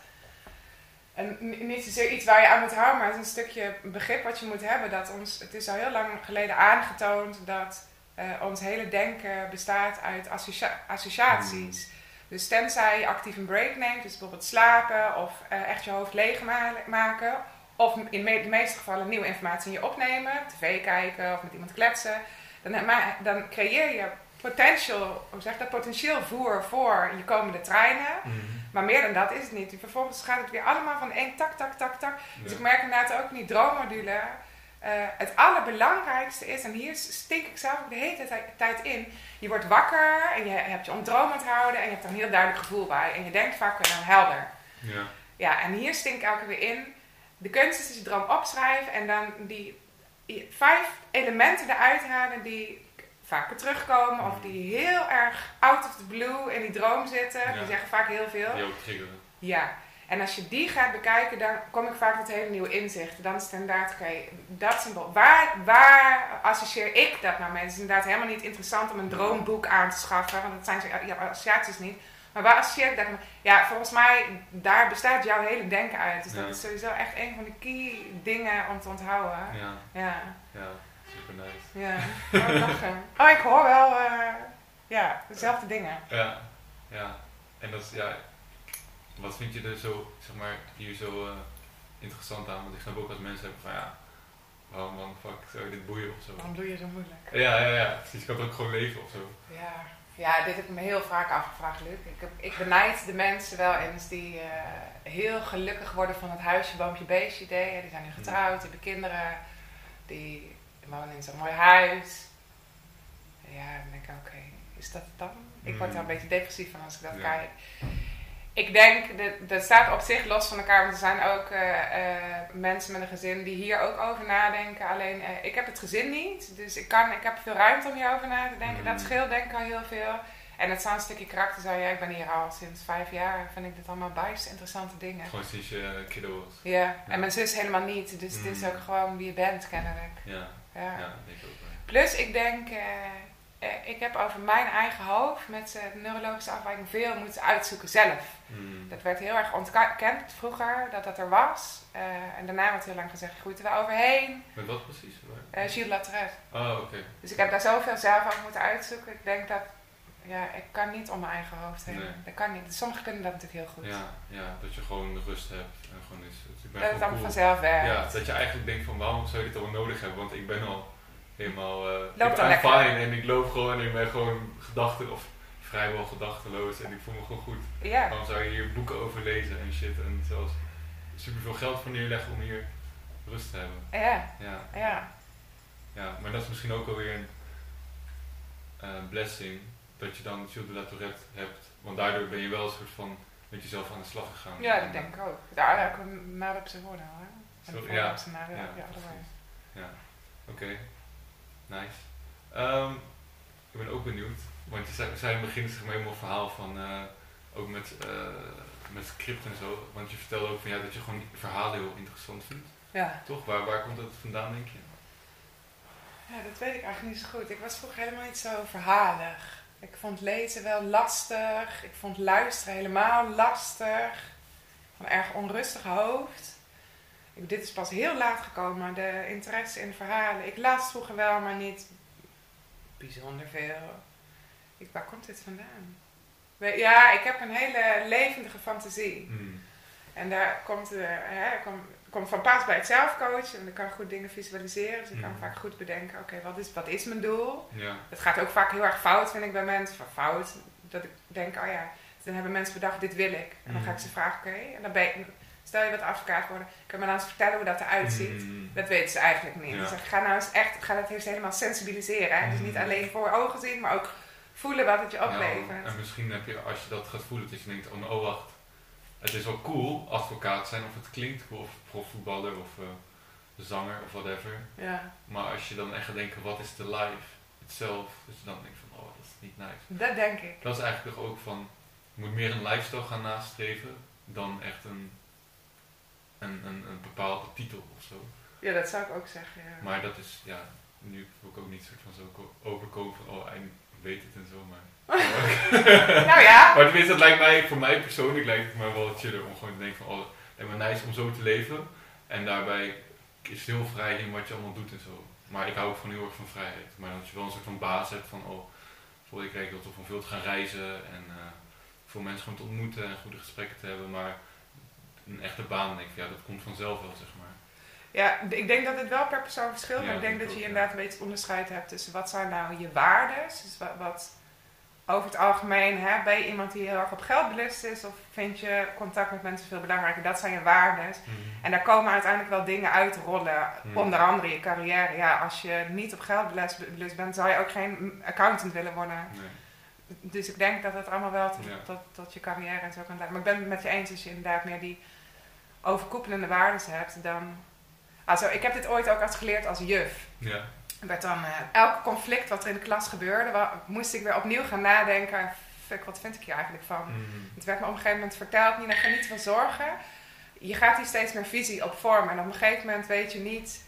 en niet zozeer iets waar je aan moet houden, maar het is een stukje begrip wat je moet hebben. Dat ons, het is al heel lang geleden aangetoond dat eh, ons hele denken bestaat uit associa- associaties. Dus tenzij je actief een break neemt, dus bijvoorbeeld slapen of eh, echt je hoofd leegmaken. Of in me- de meeste gevallen nieuwe informatie in je opnemen, tv kijken of met iemand kletsen. Dan, dan creëer je potential, hoe zeg dat, potentieel voer voor je komende treinen. Maar meer dan dat is het niet. Vervolgens gaat het weer allemaal van één tak, tak, tak, tak. Dus Ja. ik merk inderdaad ook in die droommodule. Eh, het allerbelangrijkste is, en hier stink ik zelf ook de hele tijd- in. Je wordt wakker en je hebt je ontdroom onthouden en je hebt er een heel duidelijk gevoel bij. En je denkt vaak weer helder. Ja. Ja, en hier stink ik elke weer in. De kunst is dat je droom opschrijft en dan die die vijf elementen eruit halen die vaker terugkomen of die heel erg out of the blue in die droom zitten. Ja. Die zeggen vaak heel veel. Triggeren. Ja, en als je die gaat bekijken, dan kom ik vaak tot hele nieuwe inzichten. Dan is het inderdaad, oké, dat symbool. Waar, waar associeer ik dat nou mee? Het is inderdaad helemaal niet interessant om een droomboek aan te schaffen, want dat zijn ja, associaties niet. Maar waar associeer ik dat mee? Ja, volgens mij, daar bestaat jouw hele denken uit. Dus Ja. dat is sowieso echt een van de key dingen om te onthouden. Ja, Ja, ja, super nice. ja. Oh, lachen. Oh, ik hoor wel, eh, ja, dezelfde dingen. Ja, ja. En dat is, ja, wat vind je er zo, zeg maar, hier zo eh, interessant aan? Want ik snap ook als mensen hebben van, ja, waarom, waarom fuck zou je dit boeien of zo? Waarom doe je zo moeilijk? Ja, ja, ja, precies. Kan het ook gewoon leven of zo. Ja. ja, dit heb ik me heel vaak afgevraagd, Luc. Ik, heb, ik benijd de mensen wel eens die eh, heel gelukkig worden van het huisje, boompje, beestje idee. Die zijn nu getrouwd, die hebben kinderen, die wonen in zo'n mooi huis. Ja, dan denk ik, oké, is dat het dan? Ik word daar een beetje depressief van als ik dat Ja. kijk. Ik denk, dat, dat staat op zich los van elkaar. Want er zijn ook eh, eh, mensen met een gezin die hier ook over nadenken. Alleen, eh, ik heb het gezin niet. Dus ik, kan, ik heb veel ruimte om hierover na te denken. Dat Mm. scheelt denk ik al heel veel. En het zou een stukje karakter zijn. Ja, ik ben hier al sinds vijf jaar. Vind ik dit allemaal bijst interessante dingen. Gewoon sinds je kiddo was. Ja, Ja. en mijn zus helemaal niet. Dus het is Mm. ook gewoon wie je bent, kennelijk. Ja, Ja. ja, dat denk ik ook wel. Plus, ik denk, ik heb over mijn eigen hoofd met eh, de neurologische afwijking veel moeten uitzoeken zelf. Mm. Dat werd heel erg ontkend vroeger, dat dat er was. Eh, en daarna werd heel lang gezegd, je groeit er wel overheen. Met wat precies? Eh Gilles Lateret. Oh, oké. Dus ik heb daar zoveel zelf over moeten uitzoeken. Ik denk dat, ja, ik kan niet om mijn eigen hoofd heen. Nee. Dat kan niet. Dus sommigen kunnen dat natuurlijk heel goed. Ja, ja, dat je gewoon de rust hebt en gewoon is. het- Ik ben dat het allemaal cool. vanzelf werkt. Ja, dat je eigenlijk denkt van waarom zou je dit allemaal nodig hebben? Want ik ben al helemaal uh, Loopt ik ben fine en ik loop gewoon en ik ben gewoon gedachten of vrijwel gedachteloos en ik voel me gewoon goed. Ja. Waarom zou je hier boeken over lezen en shit en zelfs superveel geld voor neerleggen om hier rust te hebben? Ja, Ja, ja. ja maar dat is misschien ook alweer een eh, blessing dat je dan Gilles de la Tourette hebt. Want daardoor ben je wel een soort van met jezelf aan de slag gegaan. Ja, dat denk ik ook. Daar heb ik nadeel op zijn woorden hoor. En Sorry, ja. op zijn nadeel. Ja, Ja. Ja, oké. Nice. Ehm, ik ben ook benieuwd, want je zei, we zijn in het begin zeg maar helemaal een verhaal van, eh, ook met, eh, met script en zo. Want je vertelde ook van ja, dat je gewoon verhalen heel interessant vindt. Ja. Toch? Waar, waar komt dat vandaan, denk je? ja, dat weet ik eigenlijk niet zo goed. Ik was vroeger helemaal niet zo verhalig. Ik vond lezen wel lastig. Ik vond luisteren helemaal lastig. Van een erg onrustig hoofd. Dit is pas heel laat gekomen, de interesse in verhalen. Ik las vroeger wel, maar niet bijzonder veel. Ik, waar komt dit vandaan? Ja, ik heb een hele levendige fantasie. Hmm. En daar komt, eh, hè, komt, komt van pas bij het zelfcoachen. En ik kan goed dingen visualiseren. Dus ik kan Mhm. vaak goed bedenken, oké, wat, is, wat is mijn doel? Ja. Het gaat ook vaak heel erg fout, vind ik, bij mensen. Van fout, dat ik denk, oh ja, dan hebben mensen bedacht, dit wil ik. En dan ga ik ze vragen, oké, en dan ben stel je wat advocaat worden. Kun je me nou eens vertellen hoe dat eruit ziet? Hmm. Dat weten ze eigenlijk niet. Ja. Dus ik ga nou eens echt, ga dat eerst helemaal sensibiliseren. Hè? Dus niet Mhm. alleen voor ogen zien, maar ook voelen wat het je Ja, oplevert. en misschien heb je, als je dat gaat voelen, dat je denkt, oh, oh wacht, het is wel cool advocaat zijn, of het klinkt cool, of profvoetballer, of eh, zanger, of whatever. Ja, Maar als je dan echt gaat denken, wat is de life itself, dus je dan denkt van, oh, dat is niet nice. dat denk ik. Dat is eigenlijk toch ook van, je moet meer een lifestyle gaan nastreven dan echt een, een, een, een bepaalde titel of zo. Ja, dat zou ik ook zeggen. Ja. Maar dat is, ja, nu wil ik ook niet soort van zo ko- overkomen van, oh, hij weet het en zo, maar... nou ja, Maar tenminste, dat lijkt mij, voor mij persoonlijk lijkt het me wel chiller om gewoon te denken van, oh, het lijkt me nice om zo te leven. En daarbij is heel vrij in wat je allemaal doet en zo. Maar ik hou ook van heel erg van vrijheid. Maar dat je wel een soort van baas hebt van, oh, bijvoorbeeld ik kijk dat van veel te gaan reizen en eh, veel mensen gewoon te ontmoeten en goede gesprekken te hebben. Maar een echte baan, denk ik, ja, dat komt vanzelf wel, zeg maar. ja, ik denk dat het wel per persoon verschilt. Ja, maar ik denk dat je inderdaad een beetje onderscheid hebt tussen wat zijn nou je waarden. Dus wat, wat over het algemeen, hè, ben je iemand die heel erg op geld belust is? Of vind je contact met mensen veel belangrijker? Dat zijn je waarden. En daar komen uiteindelijk wel dingen uitrollen. Hmm. Onder andere je carrière. Ja, als je niet op geld belust belust bent, zou je ook geen accountant willen worden. Nee. Dus ik denk dat het allemaal wel tot, Ja. tot, tot je carrière en zo kan leiden. Maar ik ben het met je eens als je inderdaad meer die overkoepelende waarden hebt. Dan... Also, ik heb dit ooit ook als geleerd als juf. Ja. Werd dan, eh, elk conflict wat er in de klas gebeurde, wa- moest ik weer opnieuw gaan nadenken. Fuck, wat vind ik hier eigenlijk van? Mm. Het werd me op een gegeven moment verteld, Nina, ga niet van zorgen. Je gaat hier steeds meer visie op vormen. En op een gegeven moment weet je niet,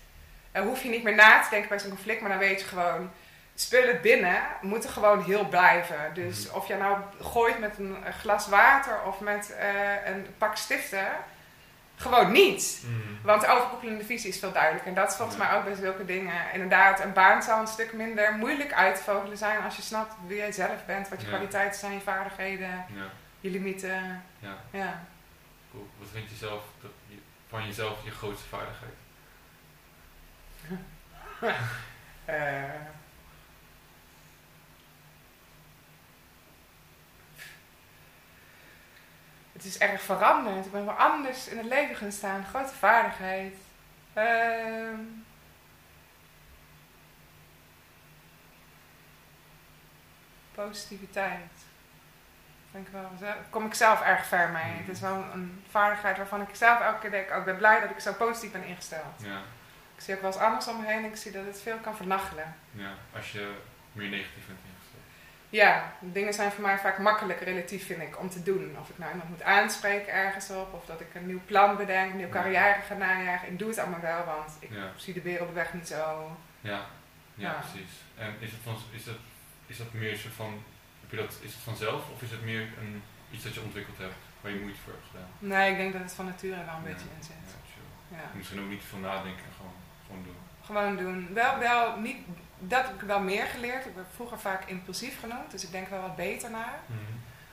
eh, hoef je niet meer na te denken bij zo'n conflict, maar dan weet je gewoon, spullen binnen moeten gewoon heel blijven. Dus Mhm. of je nou gooit met een een glas water of met eh, een pak stiften, gewoon niet. Mm. Want de overkoepelende visie is veel duidelijker. En dat is volgens Ja. mij ook bij zulke dingen. Inderdaad, een baan zal een stuk minder moeilijk uit te vogelen zijn als je snapt wie jij zelf bent, wat je Ja. kwaliteiten zijn, je vaardigheden, Ja, je limieten. ja, Ja. cool. Wat vind je zelf dat je, van jezelf je grootste vaardigheid? Eh. Het is erg veranderd. Ik ben wel anders in het leven gaan staan. Grote vaardigheid. Ehm. positiviteit. Denk ik wel. Daar kom ik zelf erg ver mee. Mhm. Het is wel een vaardigheid waarvan ik zelf elke keer denk, oh, ik ben blij dat ik zo positief ben ingesteld. Ja, Ik zie ook wel eens anders om me heen en ik zie dat het veel kan vernachelen. ja. Als je meer negatief bent. Ja, dingen zijn voor mij vaak makkelijk relatief, vind ik, om te doen. Of ik nou iemand moet aanspreken ergens op, of dat ik een nieuw plan bedenk, een nieuw carrière ga najagen. Ik doe het allemaal wel, want ik Ja. zie de wereldweg niet zo. Ja, ja, Ja. precies. En is het, van, is, dat, is dat meer zo van, heb je dat, is het vanzelf of is het meer een, iets dat je ontwikkeld hebt, waar je moeite voor hebt gedaan? Nee, ik denk dat het van nature wel een Ja. beetje in zit. Ja. Misschien ook niet veel nadenken, gewoon, gewoon doen. Gewoon doen. Wel, wel, niet, dat heb ik wel meer geleerd. Ik werd vroeger vaak impulsief genoemd, dus ik denk wel wat beter na.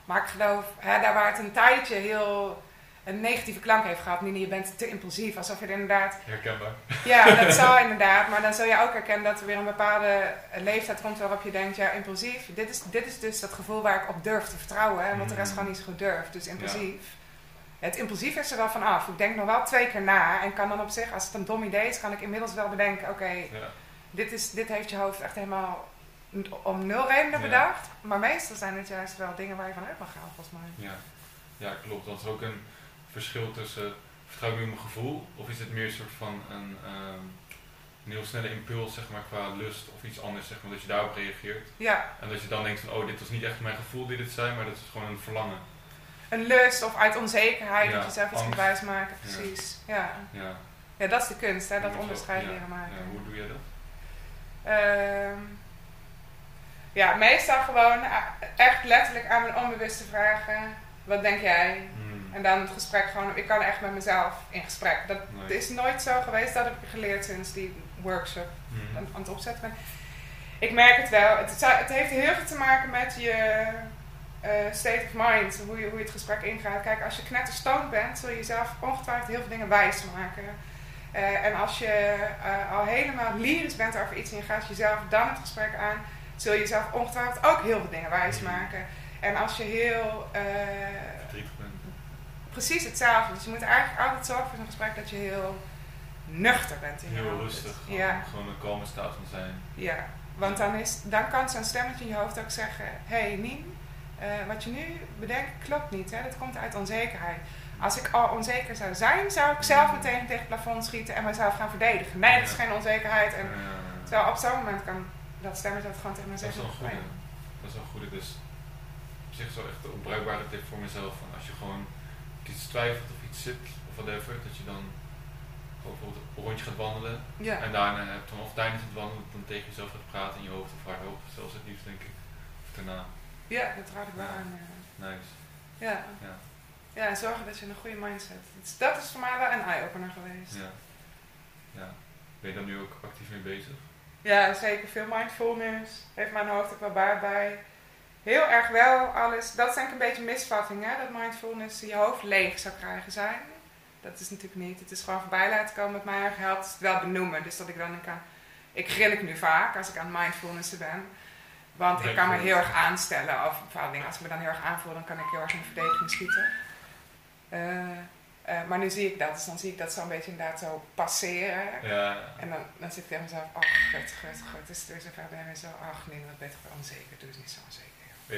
Maar ik geloof, hè, daar waar het een tijdje heel een negatieve klank heeft gehad, Nina, je bent te impulsief, alsof je er inderdaad Herkenbaar. Ja, dat zou inderdaad. Maar dan zul je ook herkennen dat er weer een bepaalde leeftijd komt waarop je denkt, ja, impulsief. Dit is, dit is dus dat gevoel waar ik op durf te vertrouwen. Hè, want de rest Mm. gewoon niet zo goed durft. Dus impulsief. Het impulsief is er wel van af. Ik denk nog wel twee keer na. En kan dan op zich, als het een dom idee is, kan ik inmiddels wel bedenken, oké, Ja. Dit, is, dit heeft je hoofd echt helemaal om nul redenen Ja. bedacht. Maar meestal zijn het juist wel dingen waar je van uit mag gaan, volgens mij. Ja. ja, klopt. Dat is ook een verschil tussen vertrouw ik nu op mijn gevoel of is het meer een soort van een, ehm, een heel snelle impuls zeg maar, qua lust of iets anders, zeg maar, dat je daarop reageert. Ja, En dat je dan denkt van, oh, dit was niet echt mijn gevoel die dit zei, maar dat is gewoon een verlangen. een lust of uit onzekerheid Ja, dat je zelf iets wijsmaken. Ja. Precies. Ja. Ja. ja, dat is de kunst, hè, Je dat onderscheid leren maken. Ja, hoe doe jij dat? Ehm, ja, meestal gewoon echt letterlijk aan mijn onbewuste vragen. Wat denk jij? Hmm. En dan het gesprek gewoon, ik kan echt met mezelf in gesprek. Dat Nee. is nooit zo geweest, dat heb ik geleerd sinds die workshop Hmm. aan, aan het opzetten ben. Ik merk het wel. Het, het heeft heel veel te maken met je eh, state of mind, hoe je, hoe je het gesprek ingaat. Kijk, als je knetterstoned bent, zul je jezelf ongetwijfeld heel veel dingen wijs maken. Eh, en als je eh, al helemaal lyrisch bent over iets en je gaat jezelf dan het gesprek aan, zul je jezelf ongetwijfeld ook heel veel dingen wijs maken. En als je heel ben. precies hetzelfde. Dus je moet eigenlijk altijd zorgen voor zo'n gesprek dat je heel nuchter bent in Heel rustig. Gewoon, Ja, gewoon een kalme staat van zijn. ja. Want dan, is, dan kan zo'n stemmetje in je hoofd ook zeggen: Hé hey, Nien, wat je nu bedenkt klopt niet. Hè? Dat komt uit onzekerheid. Als ik al onzeker zou zijn, zou ik zelf meteen tegen het plafond schieten en mezelf gaan verdedigen. Nee, dat is geen onzekerheid. En, terwijl op zo'n moment kan dat stemmetje dat gewoon tegen me dat is zeggen. wel. "Nee." Dat is wel een goede. Dus op zich zo echt een onbruikbare tip voor mezelf. Van als je gewoon iets twijfelt of iets zit of whatever, dat je dan gewoon bijvoorbeeld een rondje gaat wandelen. Ja. En daarna hebt dan of tijdens het wandelen dan tegen jezelf gaat praten in je hoofd of hoofd. Zelfs het liefst denk ik. Of daarna. ja, dat raad ik wel aan. Nice. Ja. Ja. Ja, en zorgen dat je een goede mindset hebt. Dus dat is voor mij wel een eye-opener geweest. Ja. ja. Ben je daar nu ook actief mee bezig? Ja, zeker. Veel mindfulness. Heeft mijn hoofd ook wel baat bij. Heel erg wel alles. Dat is ik een beetje een misvatting, hè? Dat mindfulness je hoofd leeg zou krijgen zijn. Dat is natuurlijk niet. Het is gewoon voorbij laten komen. Met mij helpt het wel benoemen. Dus dat ik dan denk aan... Ik grinnik nu vaak als ik aan mindfulness ben. Want ik kan me heel erg aanstellen over bepaalde dingen. Als ik me dan heel erg aanvoel, dan kan ik heel erg in de verdediging schieten. Eh, eh, maar nu zie ik dat. Dus dan zie ik dat zo'n beetje inderdaad zo passeren. Ja. En dan, dan zit ik tegen mezelf, ach, gut, gut, gut. Is het weer zover? Ben je weer zo, ach nee, dat ben wel onzeker. Doe het niet zo onzeker. Ja.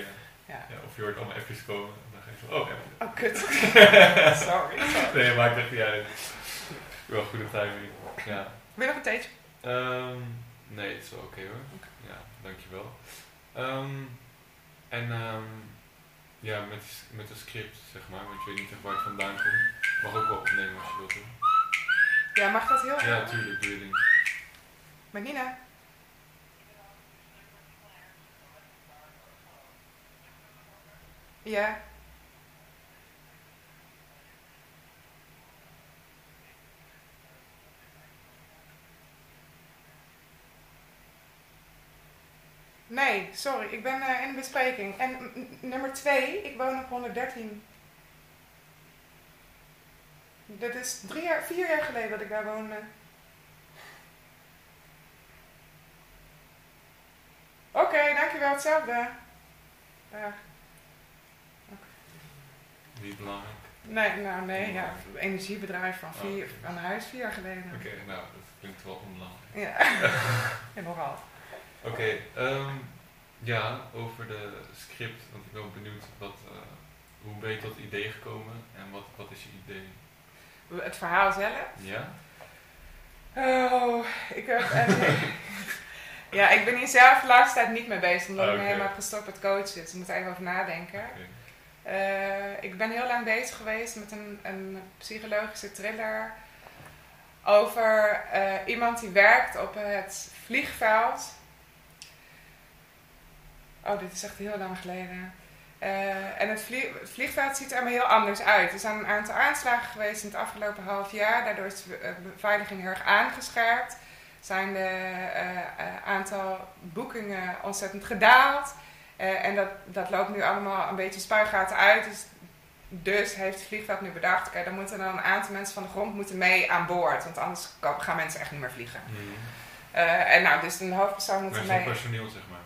Ja. ja. Of je hoort allemaal appjes komen en dan ga je zo, oh. Oh, kut. sorry, sorry. Nee, ik dacht, ja, dit is wel goede timing. Ja. Wil je nog een theetje? Ehm, nee, het is wel oké hoor. Oké. Ja, dankjewel. Ehm en ehm, ja, met, met een script, zeg maar, want je weet niet echt waar het vandaan komt. Mag ook wel opnemen als je wilt doen. Ja, mag dat heel Ja, erg? tuurlijk, doe je ding. Met Nina? Ja. Nee, sorry, ik ben eh, in een bespreking. En mm, mm, nummer twee, ik woon op 113. Dat is drie jaar, vier jaar geleden dat ik daar woonde. Oké, dankjewel, hetzelfde. Dag. Niet belangrijk. Nee, nou nee, ja, energiebedrijf van, vier, Oh, huis vier jaar geleden. Oké, nou, dat klinkt wel onbelangrijk. Ja, en nogal. Oké, ehm, Ja, over de script, want ik ben benieuwd wat, uh, hoe ben je tot het idee gekomen en wat, wat is je idee? Het verhaal zelf? Ja. Oh, ik heb. ja, ik ben hier zelf de laatste tijd niet mee bezig, omdat ik me Oké. helemaal gestopt met coachen. Dus ik moet er even over nadenken. Eh, ik ben heel lang bezig geweest met een, een psychologische thriller over eh, iemand die werkt op het vliegveld. Oh, dit is echt heel lang geleden. Eh, en het, vlie- het vliegveld ziet er maar heel anders uit. Er zijn een aantal aanslagen geweest in het afgelopen half jaar. Daardoor is de eh, beveiliging heel erg aangescherpt. Zijn de eh, aantal boekingen ontzettend gedaald. En dat, dat loopt nu allemaal een beetje spuigaten uit. Dus, dus heeft het vliegveld nu bedacht, oké, dan moeten dan een aantal mensen van de grond moeten mee aan boord. Want anders gaan mensen echt niet meer vliegen. Eh, en nou, dus een hoofdpersoon moet er mee. personeel, zeg maar.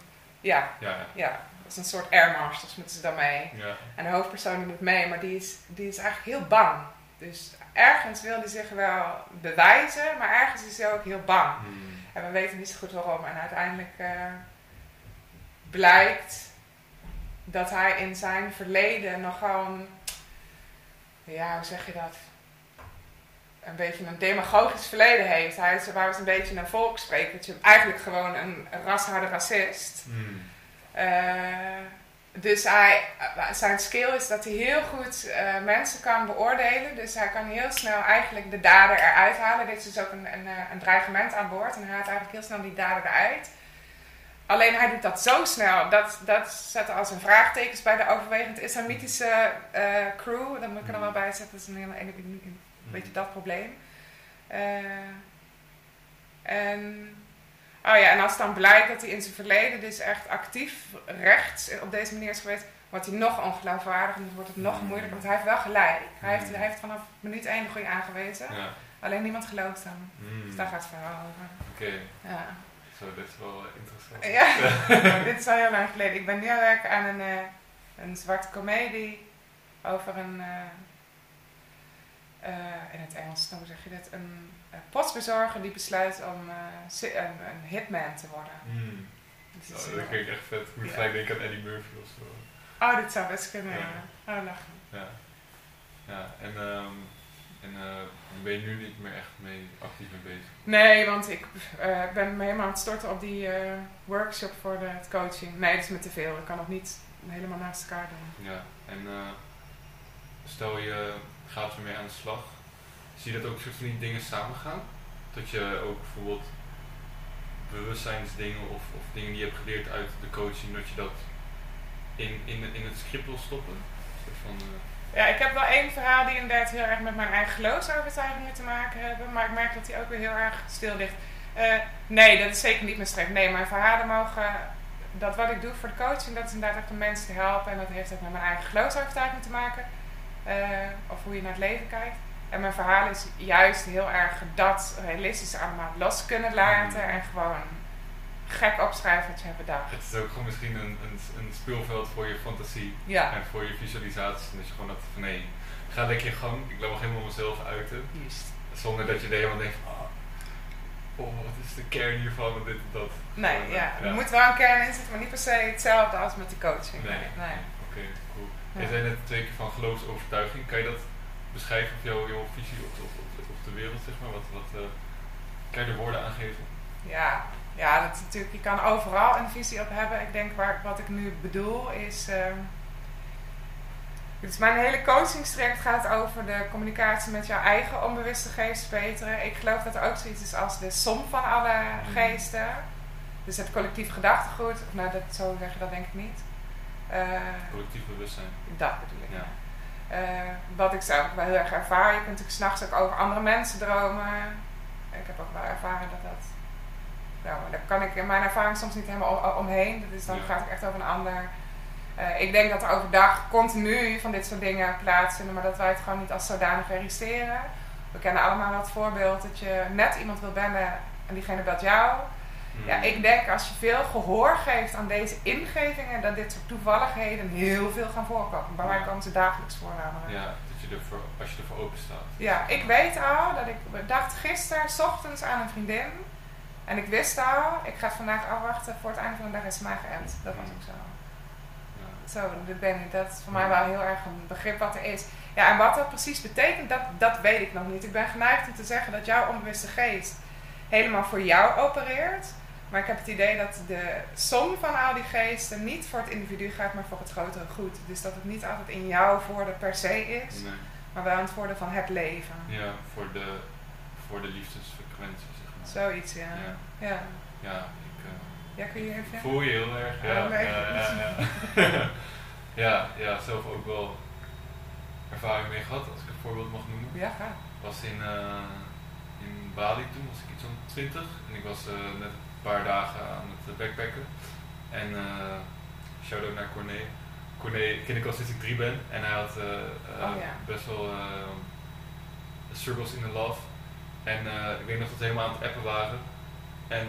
Ja, Ja, ja. dat is een soort airmasters moeten ze dan mee. ja. En de hoofdpersoon die moet mee, maar die is, die is eigenlijk heel bang. Dus ergens wil hij zich wel bewijzen, maar ergens is hij ook heel bang. Hmm. En we weten niet zo goed waarom. En uiteindelijk eh, blijkt dat hij in zijn verleden nog gewoon, ja, hoe zeg je dat? Een beetje een demagogisch verleden heeft. Hij is, hij was een beetje een volkssprekertje. Eigenlijk gewoon een rasharde racist. Hmm. Eh, dus hij, zijn skill is dat hij heel goed eh, mensen kan beoordelen. Dus hij kan heel snel eigenlijk de dader eruit halen. Dit is dus ook een, een, eh, een dreigement aan boord. En hij haalt eigenlijk heel snel die dader eruit. Alleen hij doet dat zo snel. Dat, dat zet als een vraagtekens bij de overwegend islamitische crew. Dat moet ik er nog wel bij zetten. Dat is een, hele, een, een beetje dat probleem. Eh, en Oh ja, en als het dan blijkt dat hij in zijn verleden dus echt actief rechts op deze manier is geweest, wordt hij nog ongeloofwaardiger en dan wordt het nog Mm. moeilijker, want hij heeft wel gelijk. Hij heeft, Mm. hij heeft vanaf minuut 1 de goede aangewezen, Ja. alleen niemand gelooft hem. Dus daar gaat het verhaal over. Oké, Ja, zo, dit is wel eh, interessant. ja. dit is al heel lang geleden. Ik ben nu aan werken aan een, eh, een zwarte komedie over een, eh, in het Engels, dan hoe zeg je dit, een eh, postbezorger die besluit om eh, een, een hitman te worden. Hmm. Dus dat heel- klinkt echt vet. Ik moet Ja. gelijk denken aan Eddie Murphy of zo. Oh, dit zou best kunnen. Ja. Oh, lachen. Ja. Ja, en, ehm en eh, ben je nu niet meer echt mee actief mee bezig? Nee, want ik ben me helemaal aan het storten op die workshop voor de, het coaching. Nee, dat is me te veel. Ik kan nog niet helemaal naast elkaar doen. Ja, en stel je gaat ermee aan de slag, zie je dat ook soort van die dingen samengaan? Dat je ook bijvoorbeeld bewustzijnsdingen of, of dingen die je hebt geleerd uit de coaching, dat je dat in, in, in het script wil stoppen? Van, eh, Ja, ik heb wel één verhaal die inderdaad heel erg met mijn eigen geloofsovertuigingen te maken hebben. Maar ik merk dat die ook weer heel erg stil ligt. Eh, nee, dat is zeker niet mijn streef. Nee, mijn verhalen mogen... Dat wat ik doe voor de coaching, dat is inderdaad ook de mensen te helpen. En dat heeft ook met mijn eigen geloofsovertuiging te maken. Eh, of hoe je naar het leven kijkt. En mijn verhaal is juist heel erg dat realistisch allemaal los kunnen laten. En gewoon gek opschrijven wat je hebt bedacht. het is ook gewoon misschien een, een, een speelveld voor je fantasie Ja, en voor je visualisaties. En dat je gewoon dat van nee, ga lekker je gang, ik laat me helemaal mezelf uiten. Zonder dat je er helemaal denkt van, ah, oh, wat is de kern hiervan en dit en dat. Nee, Gewoon, ja. eh, Er moet wel een kern in zitten, maar niet per se hetzelfde als met de coaching. Nee, nee. Oké, cool. Ja. Je zei net twee keer van geloofsovertuiging. Kan je dat beschrijven of jouw, jouw visie op, op, op, op de wereld, zeg maar? Wat, wat, eh, kan je er woorden aan geven? Ja, ja dat natuurlijk, je kan overal een visie op hebben. Ik denk waar, wat ik nu bedoel is. ehm, dus mijn hele coachingstraject gaat over de communicatie met jouw eigen onbewuste geest verbeteren. Ik geloof dat er ook zoiets is als de som van alle Mm. geesten. Dus het collectief gedachtegoed. Nou, dat, zo zeg je dat denk ik niet. Eh, Collectief bewustzijn. Dat bedoel ik. Ja. Eh, wat ik zelf ook wel heel erg ervaar. Je kunt natuurlijk s'nachts ook over andere mensen dromen. Ik heb ook wel ervaren dat dat. Nou, daar kan ik in mijn ervaring soms niet helemaal omheen. Dus dan Ja. gaat het echt over een ander. Eh, ik denk dat er overdag continu van dit soort dingen plaatsvinden, maar dat wij het gewoon niet als zodanig registreren. We kennen allemaal wel het voorbeeld dat je net iemand wil bellen en diegene belt jou. Ja, ik denk als je veel gehoor geeft aan deze ingevingen, dat dit soort toevalligheden heel veel gaan voorkomen. Bij mij komen ze dagelijks voor namelijk. Ja, dat je ervoor, als je ervoor open staat. Ja, ik weet al dat ik dacht gisteren, s ochtends aan een vriendin. En ik wist al, ik ga het vandaag afwachten. Voor het einde van de dag is mij geënt. Dat was ook zo. Ja. Zo, dat ben ik. Dat is voor mij wel heel erg een begrip wat er is. Ja, en wat dat precies betekent, dat, dat weet ik nog niet. Ik ben geneigd om te zeggen dat jouw onbewuste geest helemaal voor jou opereert. Maar ik heb het idee dat de som van al die geesten niet voor het individu gaat, maar voor het grotere goed. Dus dat het niet altijd in jouw voordeel per se is, Nee. maar wel in het voordeel van het leven. Ja, voor de, voor de liefdesfrequentie, zeg maar. Zoiets, ja. Ja. Ja, Ja, ik eh, ja kun je even... voel je heel erg. Ja, Oh, ja, ja, ja. ja, ja, zelf ook wel ervaring mee gehad, als ik een voorbeeld mag noemen. Ja, ga. Ik was in, eh, in Bali toen, was ik iets van 20 en ik was eh, net een paar dagen aan het backpacken. En uh, shout-out naar Corné. Corné ken ik al sinds ik drie ben en hij had eh, eh, Oh, ja. best wel eh, struggles in the love. En eh, ik weet nog dat we helemaal aan het appen waren. En,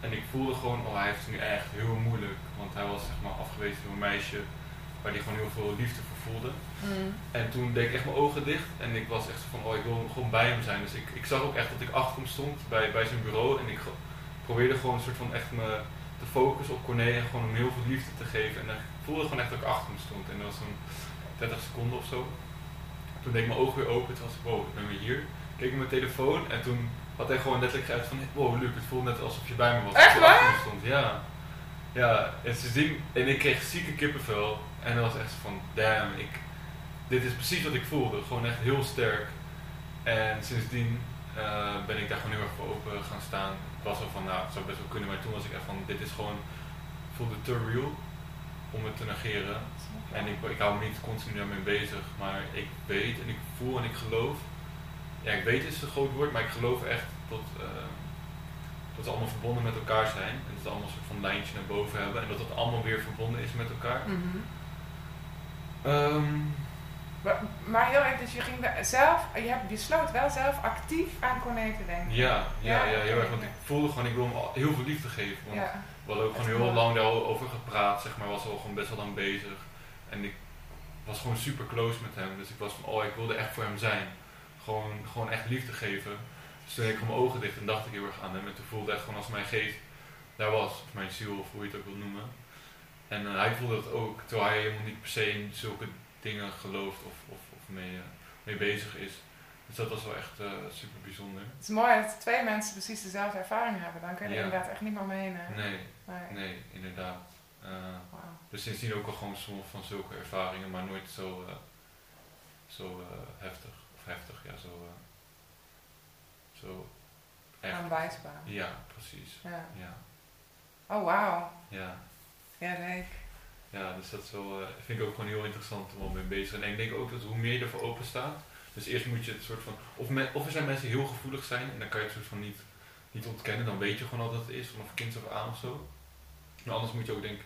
en ik voelde gewoon, oh hij heeft het nu echt heel moeilijk. Want hij was zeg maar afgewezen door een meisje waar hij gewoon heel veel liefde voor voelde. Mm. En toen deed ik echt mijn ogen dicht en ik was echt van, oh ik wil gewoon bij hem zijn. Dus ik, ik zag ook echt dat ik achter hem stond bij, bij zijn bureau en ik probeerde gewoon een soort van echt me te focussen op Corné en gewoon hem heel veel liefde te geven. En ik voelde gewoon echt dat ik achter hem stond en dat was zo'n 30 seconden of zo. Toen deed ik mijn ogen weer open, toen was ik, wow, ik ben weer hier. Keek naar mijn telefoon en toen had hij gewoon letterlijk gezegd van, wow Luc, het voelt net alsof je bij me was. Echt waar? me stond. Ja. Ja, en sindsdien, en ik kreeg zieke kippenvel en dat was echt van, damn, ik, dit is precies wat ik voelde. Gewoon echt heel sterk. En sindsdien eh, ben ik daar gewoon heel erg voor open gaan staan. Ik was al van, nou, het zou best wel kunnen, maar toen was ik echt van, dit is gewoon, voelde te real om het te negeren. En ik, ik hou me niet continu daarmee bezig, maar ik weet en ik voel en ik geloof. Ja, ik weet is een groot woord, maar ik geloof echt dat, eh, dat we allemaal verbonden met elkaar zijn. En dat we allemaal een soort van lijntje naar boven hebben. En dat het allemaal weer verbonden is met elkaar. Mhm. Ehm, maar heel erg, dus je ging zelf, je, hebt, je sloot wel zelf actief aan Corné te denken. ja, ja, Ja, heel erg. Want ik voelde gewoon, ik wil hem heel veel liefde geven. Want Ja. we hadden ook gewoon heel lang daarover gepraat, zeg maar. was al gewoon best wel lang bezig. En ik was gewoon super close met hem. Dus ik was van, oh, ik wilde echt voor hem zijn. Gewoon, gewoon echt liefde geven. Dus toen deed ik mijn ogen dicht en dacht ik heel erg aan hem. En toen voelde ik echt gewoon als mijn geest daar was. Of mijn ziel, of hoe je het ook wilt noemen. En eh, hij voelde dat ook, terwijl hij helemaal niet per se in zulke dingen gelooft of, of, of mee, eh, mee bezig is. Dus dat was wel echt eh, super bijzonder. Het is mooi dat twee mensen precies dezelfde ervaring hebben. Dan kun je er inderdaad echt niet meer omheen. hè? Nee, Nee. nee, inderdaad. Eh, Wauw. Dus sindsdien ook wel gewoon sommige van zulke ervaringen, maar nooit zo, eh, zo eh, heftig. Of heftig, ja, zo. eh, zo echt. Aanwijsbaar. Ja, precies. Ja. Ja, Oh, wauw. ja. Ja, leuk. Ja, dus dat is eh, vind ik ook gewoon heel interessant om mee bezig te zijn. En ik denk ook dat hoe meer je ervoor open staat, dus eerst moet je het soort van, of, of er zijn mensen heel gevoelig zijn en dan kan je het soort van niet, niet ontkennen, dan weet je gewoon al dat het is, vanaf kind af aan of zo. Maar anders moet je ook denk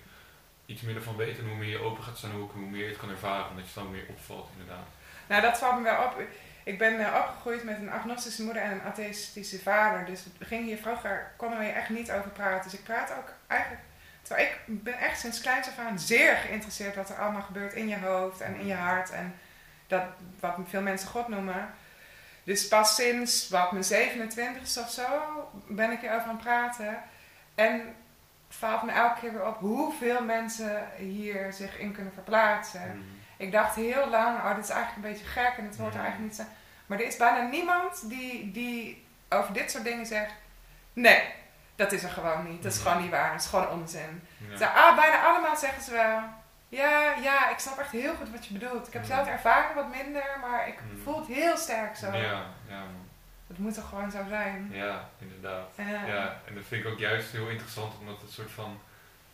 iets meer ervan weten en hoe meer je open gaat staan, hoe, meer je het kan ervaren, omdat je dan meer opvalt inderdaad. Nou, dat valt me wel op. Ik ben eh, opgegroeid met een agnostische moeder en een atheïstische vader. Dus we gingen hier vroeger, konden we hier echt niet over praten. Dus ik praat ook eigenlijk... Terwijl ik ben echt sinds kleins af aan zeer geïnteresseerd wat er allemaal gebeurt in je hoofd en in je hart. En dat, wat veel mensen God noemen. Dus pas sinds, wat, mijn 27 of zo, ben ik hierover aan het praten. En valt me elke keer weer op hoeveel mensen hier zich in kunnen verplaatsen. Ik dacht heel lang, oh, dit is eigenlijk een beetje gek en het hoort er Ja. eigenlijk niet zo. Maar er is bijna niemand die, die over dit soort dingen zegt: nee, dat is er gewoon niet. Dat is gewoon niet waar. Dat is gewoon onzin. Ja. Ze, ah, bijna allemaal zeggen ze wel: ja, ja, ik snap echt heel goed wat je bedoelt. Ik heb zelf ervaring wat minder, maar ik Ja. voel het heel sterk zo. Ja, ja. Het moet toch gewoon zo zijn. ja, inderdaad. Ja. Ja, en dat vind ik ook juist heel interessant, omdat het soort van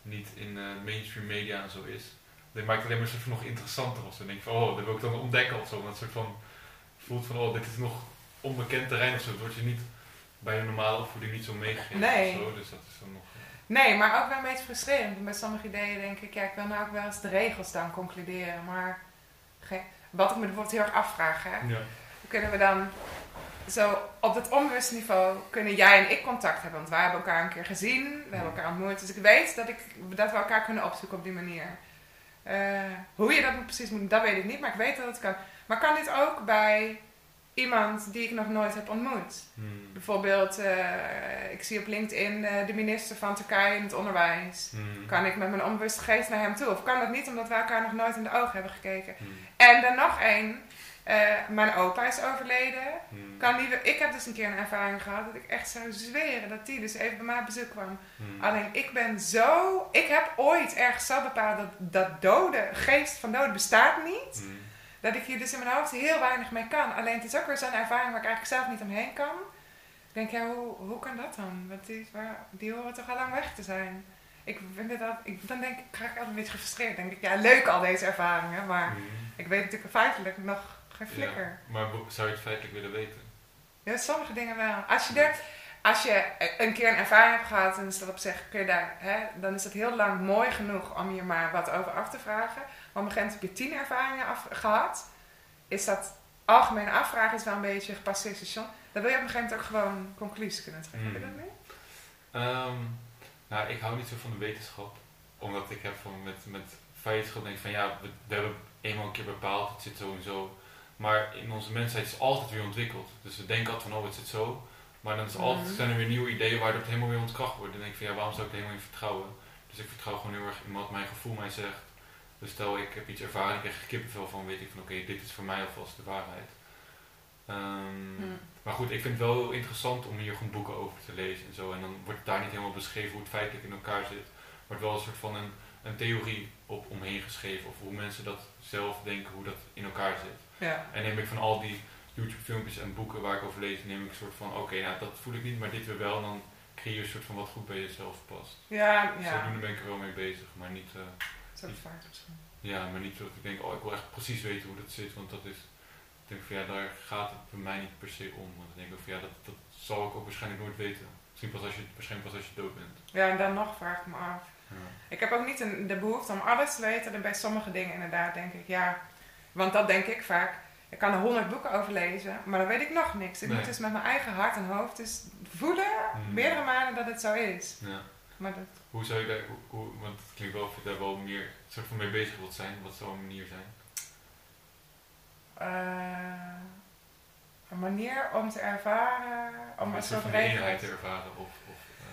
niet in eh, mainstream media en zo is. Dat maakt het alleen maar soort van nog interessanter of zo. Denk van, oh, dat wil ik dan ontdekken of zo. Want het soort van voelt van, oh, dit is nog onbekend terrein of zo. Het wordt je niet bij een normale opvoeding niet zo meegegeven Nee. zo. Dus dat is dan nog... eh, Nee, maar ook wel een beetje frustrerend. Bij sommige ideeën denk ik, ja, ik wil nou ook wel eens de regels dan concluderen. Maar wat ik me bijvoorbeeld heel erg afvraag, hè. ja. kunnen we dan zo op het onbewuste niveau kunnen jij en ik contact hebben. Want wij hebben elkaar een keer gezien, we hebben elkaar ontmoet. Dus ik weet dat, ik, dat we elkaar kunnen opzoeken op die manier. Eh, hoe je dat precies moet dat weet ik niet, maar ik weet dat het kan. Maar kan dit ook bij iemand die ik nog nooit heb ontmoet. Hmm. Bijvoorbeeld, eh, ik zie op LinkedIn eh, de minister van Turkije in het onderwijs. Hmm. Kan ik met mijn onbewuste geest naar hem toe? Of kan dat niet omdat we elkaar nog nooit in de ogen hebben gekeken? Hmm. En dan nog één. eh, mijn opa is overleden. Kan die, ik heb dus een keer een ervaring gehad dat ik echt zou zweren dat die dus even bij mij op bezoek kwam. Alleen ik ben zo. Ik heb ooit ergens zo bepaald dat dat dode, geest van dood bestaat niet. Dat ik hier dus in mijn hoofd heel weinig mee kan. Alleen het is ook weer zo'n ervaring waar ik eigenlijk zelf niet omheen kan. Ik denk, ja, hoe, hoe kan dat dan? Want die, waar, die horen toch al lang weg te zijn. Ik vind het al, ik, dan denk ik, krijg ik altijd een beetje gefrustreerd. Dan denk ik, ja, leuk al deze ervaringen. Maar ik weet natuurlijk feitelijk nog geen Ja. flikker. Maar zou je het feitelijk willen weten? Ja, sommige dingen wel. Als je, er, als je een keer een ervaring hebt gehad en is dat op zich, kun je daar, hè, dan is het heel lang mooi genoeg om je maar wat over af te vragen. Op een gegeven moment heb je tien ervaringen af, gehad, is dat algemene afvragen is wel een beetje gepasseerd station. Dan wil je op een gegeven moment ook gewoon conclusies kunnen trekken. Heb je dat niet? Ehm, nou, ik hou niet zo van de wetenschap. Omdat ik heb van met, met feitenschap denk ik van ja, we, we hebben eenmaal een keer bepaald, het zit zo en zo. Maar in onze mensheid is het altijd weer ontwikkeld. Dus we denken altijd van oh, het zit zo. Maar dan is altijd, Mhm. zijn er weer nieuwe ideeën waardoor het helemaal weer ontkracht wordt. Dan denk ik van ja, waarom zou ik er helemaal in vertrouwen? Dus ik vertrouw gewoon heel erg in wat mijn gevoel mij zegt. Dus stel ik heb iets ervaren, ik krijg kippenvel van, weet ik van oké, dit is voor mij alvast de waarheid. Ehm, Hm. maar goed, ik vind het wel heel interessant om hier gewoon boeken over te lezen en zo. En dan wordt daar niet helemaal beschreven hoe het feitelijk in elkaar zit. Wordt wel een soort van een, een theorie op omheen geschreven. Of hoe mensen dat zelf denken, hoe dat in elkaar zit. Ja. En neem ik van al die YouTube filmpjes en boeken waar ik over lees, neem ik een soort van, oké, nou dat voel ik niet, maar dit weer wel. En dan creëer je een soort van wat goed bij jezelf past. Ja, Dus ja. zodoende ben ik er wel mee bezig. Maar niet, eh, Zo vaart misschien. ja, maar niet dat ik denk, oh ik wil echt precies weten hoe dat zit. Want dat is, ik denk van ja, daar gaat het bij mij niet per se om. Want ik denk van ja, dat, dat zal ik ook waarschijnlijk nooit weten. Misschien pas als je, waarschijnlijk pas als je dood bent. Ja, en dan nog vraag ik me af. Ja. Ik heb ook niet een, de behoefte om alles te weten. En bij sommige dingen inderdaad denk ik, ja. Want dat denk ik vaak. Ik kan er honderd boeken over lezen, maar dan weet ik nog niks. Ik Nee. moet dus met mijn eigen hart en hoofd dus voelen, Mhm. meerdere malen, dat het zo is. Ja. Maar dat, Hoe zou je daar, hoe, hoe- want het klinkt wel of je daar wel meer soort van mee bezig wilt zijn. Wat zou een manier zijn? eh, een manier om te ervaren, om een soort van eenheid te ervaren. Of, of, eh,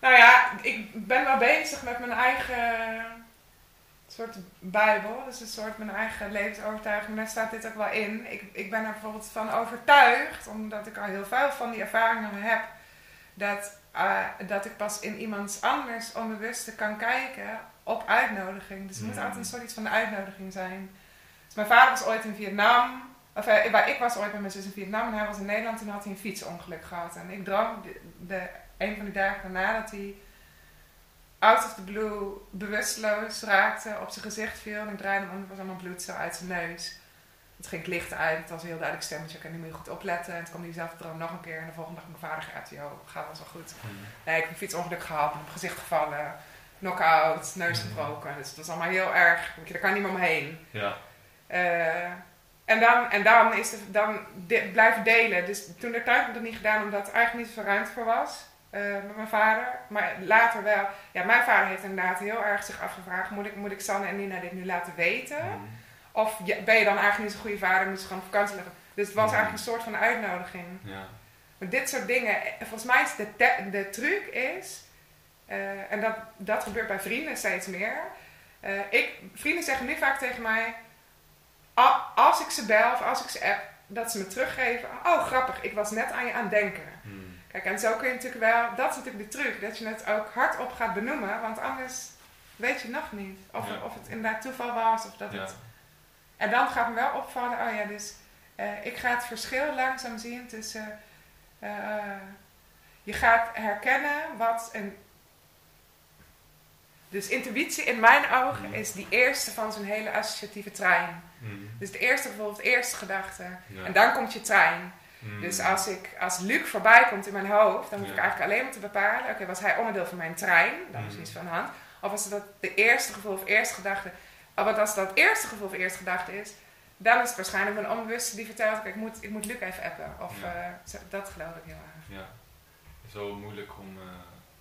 Nou ja, ik ben wel bezig met mijn eigen soort bijbel. Dus een soort mijn eigen levensovertuiging. Daar staat dit ook wel in. Ik, ik ben er bijvoorbeeld van overtuigd, omdat ik al heel veel van die ervaringen heb, dat, eh, dat ik pas in iemands anders onbewuste kan kijken op uitnodiging. Dus er moet Mm. altijd een soort iets van de uitnodiging zijn. Dus mijn vader was ooit in Vietnam. Of eh, waar ik was ooit met mijn zus in Vietnam en hij was in Nederland. Toen had hij een fietsongeluk gehad. En ik droom de, de, een van die dagen daarna dat hij out of the blue bewusteloos raakte, op zijn gezicht viel. En ik draaide hem om, er was allemaal bloed zo uit zijn neus. Het ging het licht uit, het was een heel duidelijk stemmetje, ik kan niet meer goed opletten. En toen kwam diezelfde droom nog een keer. En de volgende dag mijn vader gaat, joh, gaat wel zo goed. hmm. Nee, ik heb een fietsongeluk gehad, mijn gezicht gevallen, knock-out, neus Mhm. gebroken. Dus het was allemaal heel erg, daar kan niet meer omheen. Ja. Eh, en dan, en dan is het dan de- blijven delen. Dus toen de tijd heb ik dat niet gedaan, omdat er eigenlijk niet zoveel ruimte voor was. eh, met mijn vader. Maar later wel. Ja, mijn vader heeft inderdaad heel erg zich afgevraagd: moet ik, moet ik Sanne en Nina dit nu laten weten? Hmm. Of ben je dan eigenlijk niet zo'n goede vader moet je gewoon op vakantie leggen? Dus het was eigenlijk een soort van uitnodiging. Ja. Maar dit soort dingen, volgens mij is de, de truc is, eh, en dat, dat gebeurt bij vrienden steeds meer. eh, ik, vrienden zeggen nu vaak tegen mij, als ik ze bel of als ik ze app, dat ze me teruggeven. Oh, grappig, ik was net aan je aan het denken. Hmm. Kijk, en zo kun je natuurlijk wel, dat is natuurlijk de truc, dat je het ook hardop gaat benoemen, want anders weet je nog niet of, Ja. of het inderdaad toeval was of dat Ja. het en dan gaat me wel opvallen, oh ja, dus eh, ik ga het verschil langzaam zien tussen. eh, je gaat herkennen wat een. Dus intuïtie in mijn ogen Mhm. is die eerste van zo'n hele associatieve trein. Hmm. Dus de eerste, bijvoorbeeld, de eerste gedachte. Ja. En dan komt je trein. Hmm. Dus als, ik, als Luc voorbij komt in mijn hoofd, dan hoef ik eigenlijk alleen maar te bepalen: oké, was hij onderdeel van mijn trein? Dan is Mhm. iets van de hand. Of was dat de eerste gevoel of eerste gedachte? Oh, want als dat eerste gevoel of eerste gedachte is, dan is het waarschijnlijk mijn onbewuste die vertelt: ik, moet, ik moet Luc even appen. Of Ja. eh, zo- dat geloof ik heel erg. Ja. Het wel moeilijk om, eh,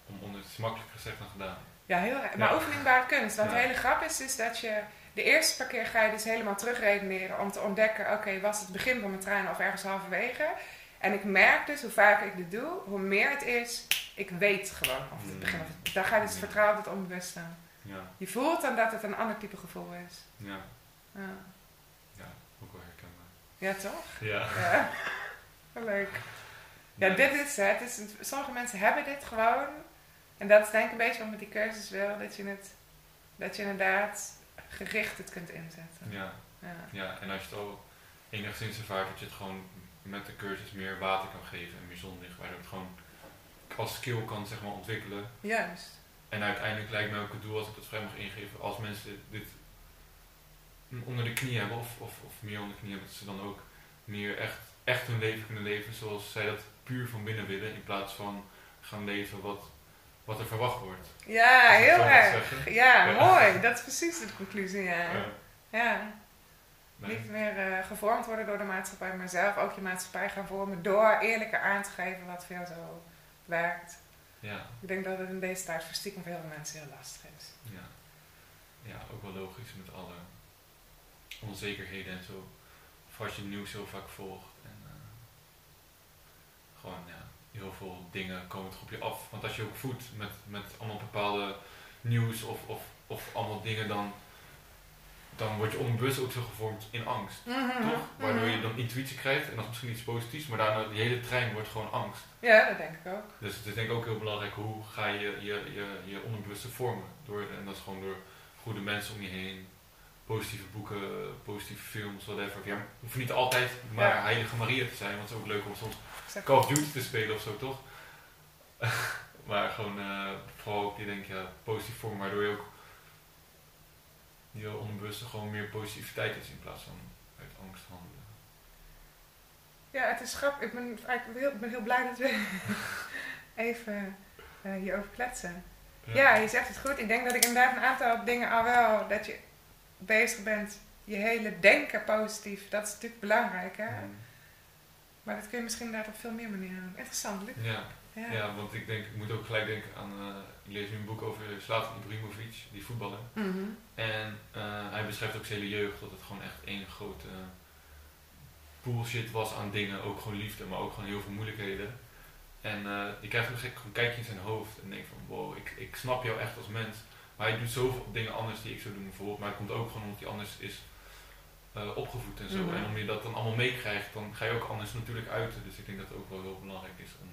om onder... Het is makkelijker gezegd dan gedaan. Ja, heel erg. Maar Ja. oefeningbare kunst. Wat Ja. de hele grap is, is dat je. de eerste paar keer ga je dus helemaal terugredeneren om te ontdekken, oké, was het begin van mijn trein of ergens halverwege? En ik merk dus, hoe vaker ik dit doe, hoe meer het is, ik weet gewoon of het begin of het, Dan ga je dus vertrouwen op het onbewuste. Ja, Je voelt dan dat het een ander type gevoel is. ja, Ja, ja, ook wel herkenbaar. ja toch? Ja. Ja. Leuk. Ja, dit is het. het is een- sommige mensen hebben dit gewoon. En dat is denk ik een beetje wat met die cursus wil. Dat je het, dat je inderdaad gericht het kunt inzetten. Ja, Ja. ja, en als je het al enigszins ervaart dat je het gewoon met de cursus meer water kan geven en meer zonlicht, waardoor het gewoon als skill kan zeg maar ontwikkelen. Juist. En uiteindelijk lijkt mij ook het doel als ik dat vrij mag ingeven, als mensen dit onder de knie hebben of, of, of meer onder de knie hebben, dat ze dan ook meer echt, echt hun leven kunnen leven zoals zij dat puur van binnen willen, in plaats van gaan leven wat, wat er verwacht wordt. Ja, heel erg. Ja, Ja. mooi. Dat is precies de conclusie, ja. Ja. Ja. Nee. Niet meer eh, gevormd worden door de maatschappij, maar zelf ook je maatschappij gaan vormen door eerlijker aan te geven wat veel zo werkt. Ja, Ik denk dat het in deze tijd voor stiekem veel mensen heel lastig is. ja. ja, ook wel logisch met alle onzekerheden en zo. Of als je het nieuws heel vaak volgt. En eh, gewoon, ja, heel veel dingen komen toch op je af. Want als je ook voedt met, met allemaal bepaalde nieuws of, of, of allemaal dingen, dan, dan word je onbewust ook zo gevormd in angst. Toch? Waardoor je dan intuïtie krijgt en dat is misschien iets positiefs, maar daarna die hele trein wordt gewoon angst. Ja, dat denk ik ook. Dus het is denk ik ook heel belangrijk hoe ga je je, je, je onderbewuste vormen. Door, en dat is gewoon door goede mensen om je heen, positieve boeken, positieve films, whatever. Ja, hoeft niet altijd maar Ja. Heilige Maria te zijn, want het is ook leuk om soms Call of Duty te spelen of zo, toch? maar gewoon eh, vooral ook, je denkt, ja, positief vormen, waardoor je ook je onderbewuste gewoon meer positiviteit is in plaats van uit angst handelen. Ja, het is grappig. Ik ben, eigenlijk heel, ik ben heel blij dat we even eh, hierover kletsen. Ja. je zegt het goed. Ik denk dat ik inderdaad een aantal dingen al wel, dat je bezig bent, je hele denken positief, dat is natuurlijk belangrijk, hè? Mm. Maar dat kun je misschien inderdaad op veel meer manieren doen. Interessant, Luc. Ja. Ja. Ja, want ik denk, ik moet ook gelijk denken aan, eh, ik lees nu een boek over Zlatan Ibrahimovic, die voetballer. Mhm. En eh, hij beschrijft ook zijn hele jeugd dat het gewoon echt één grote bullshit was aan dingen, ook gewoon liefde, maar ook gewoon heel veel moeilijkheden. En eh je krijgt een gek kijkje in zijn hoofd en denk van wow, ik, ik snap jou echt als mens. Maar hij doet zoveel dingen anders die ik zou doen bijvoorbeeld, maar het komt ook gewoon omdat hij anders is opgevoed en zo. Mhm. En om je dat dan allemaal meekrijgt, dan ga je ook anders natuurlijk uiten. Dus ik denk dat het ook wel heel belangrijk is om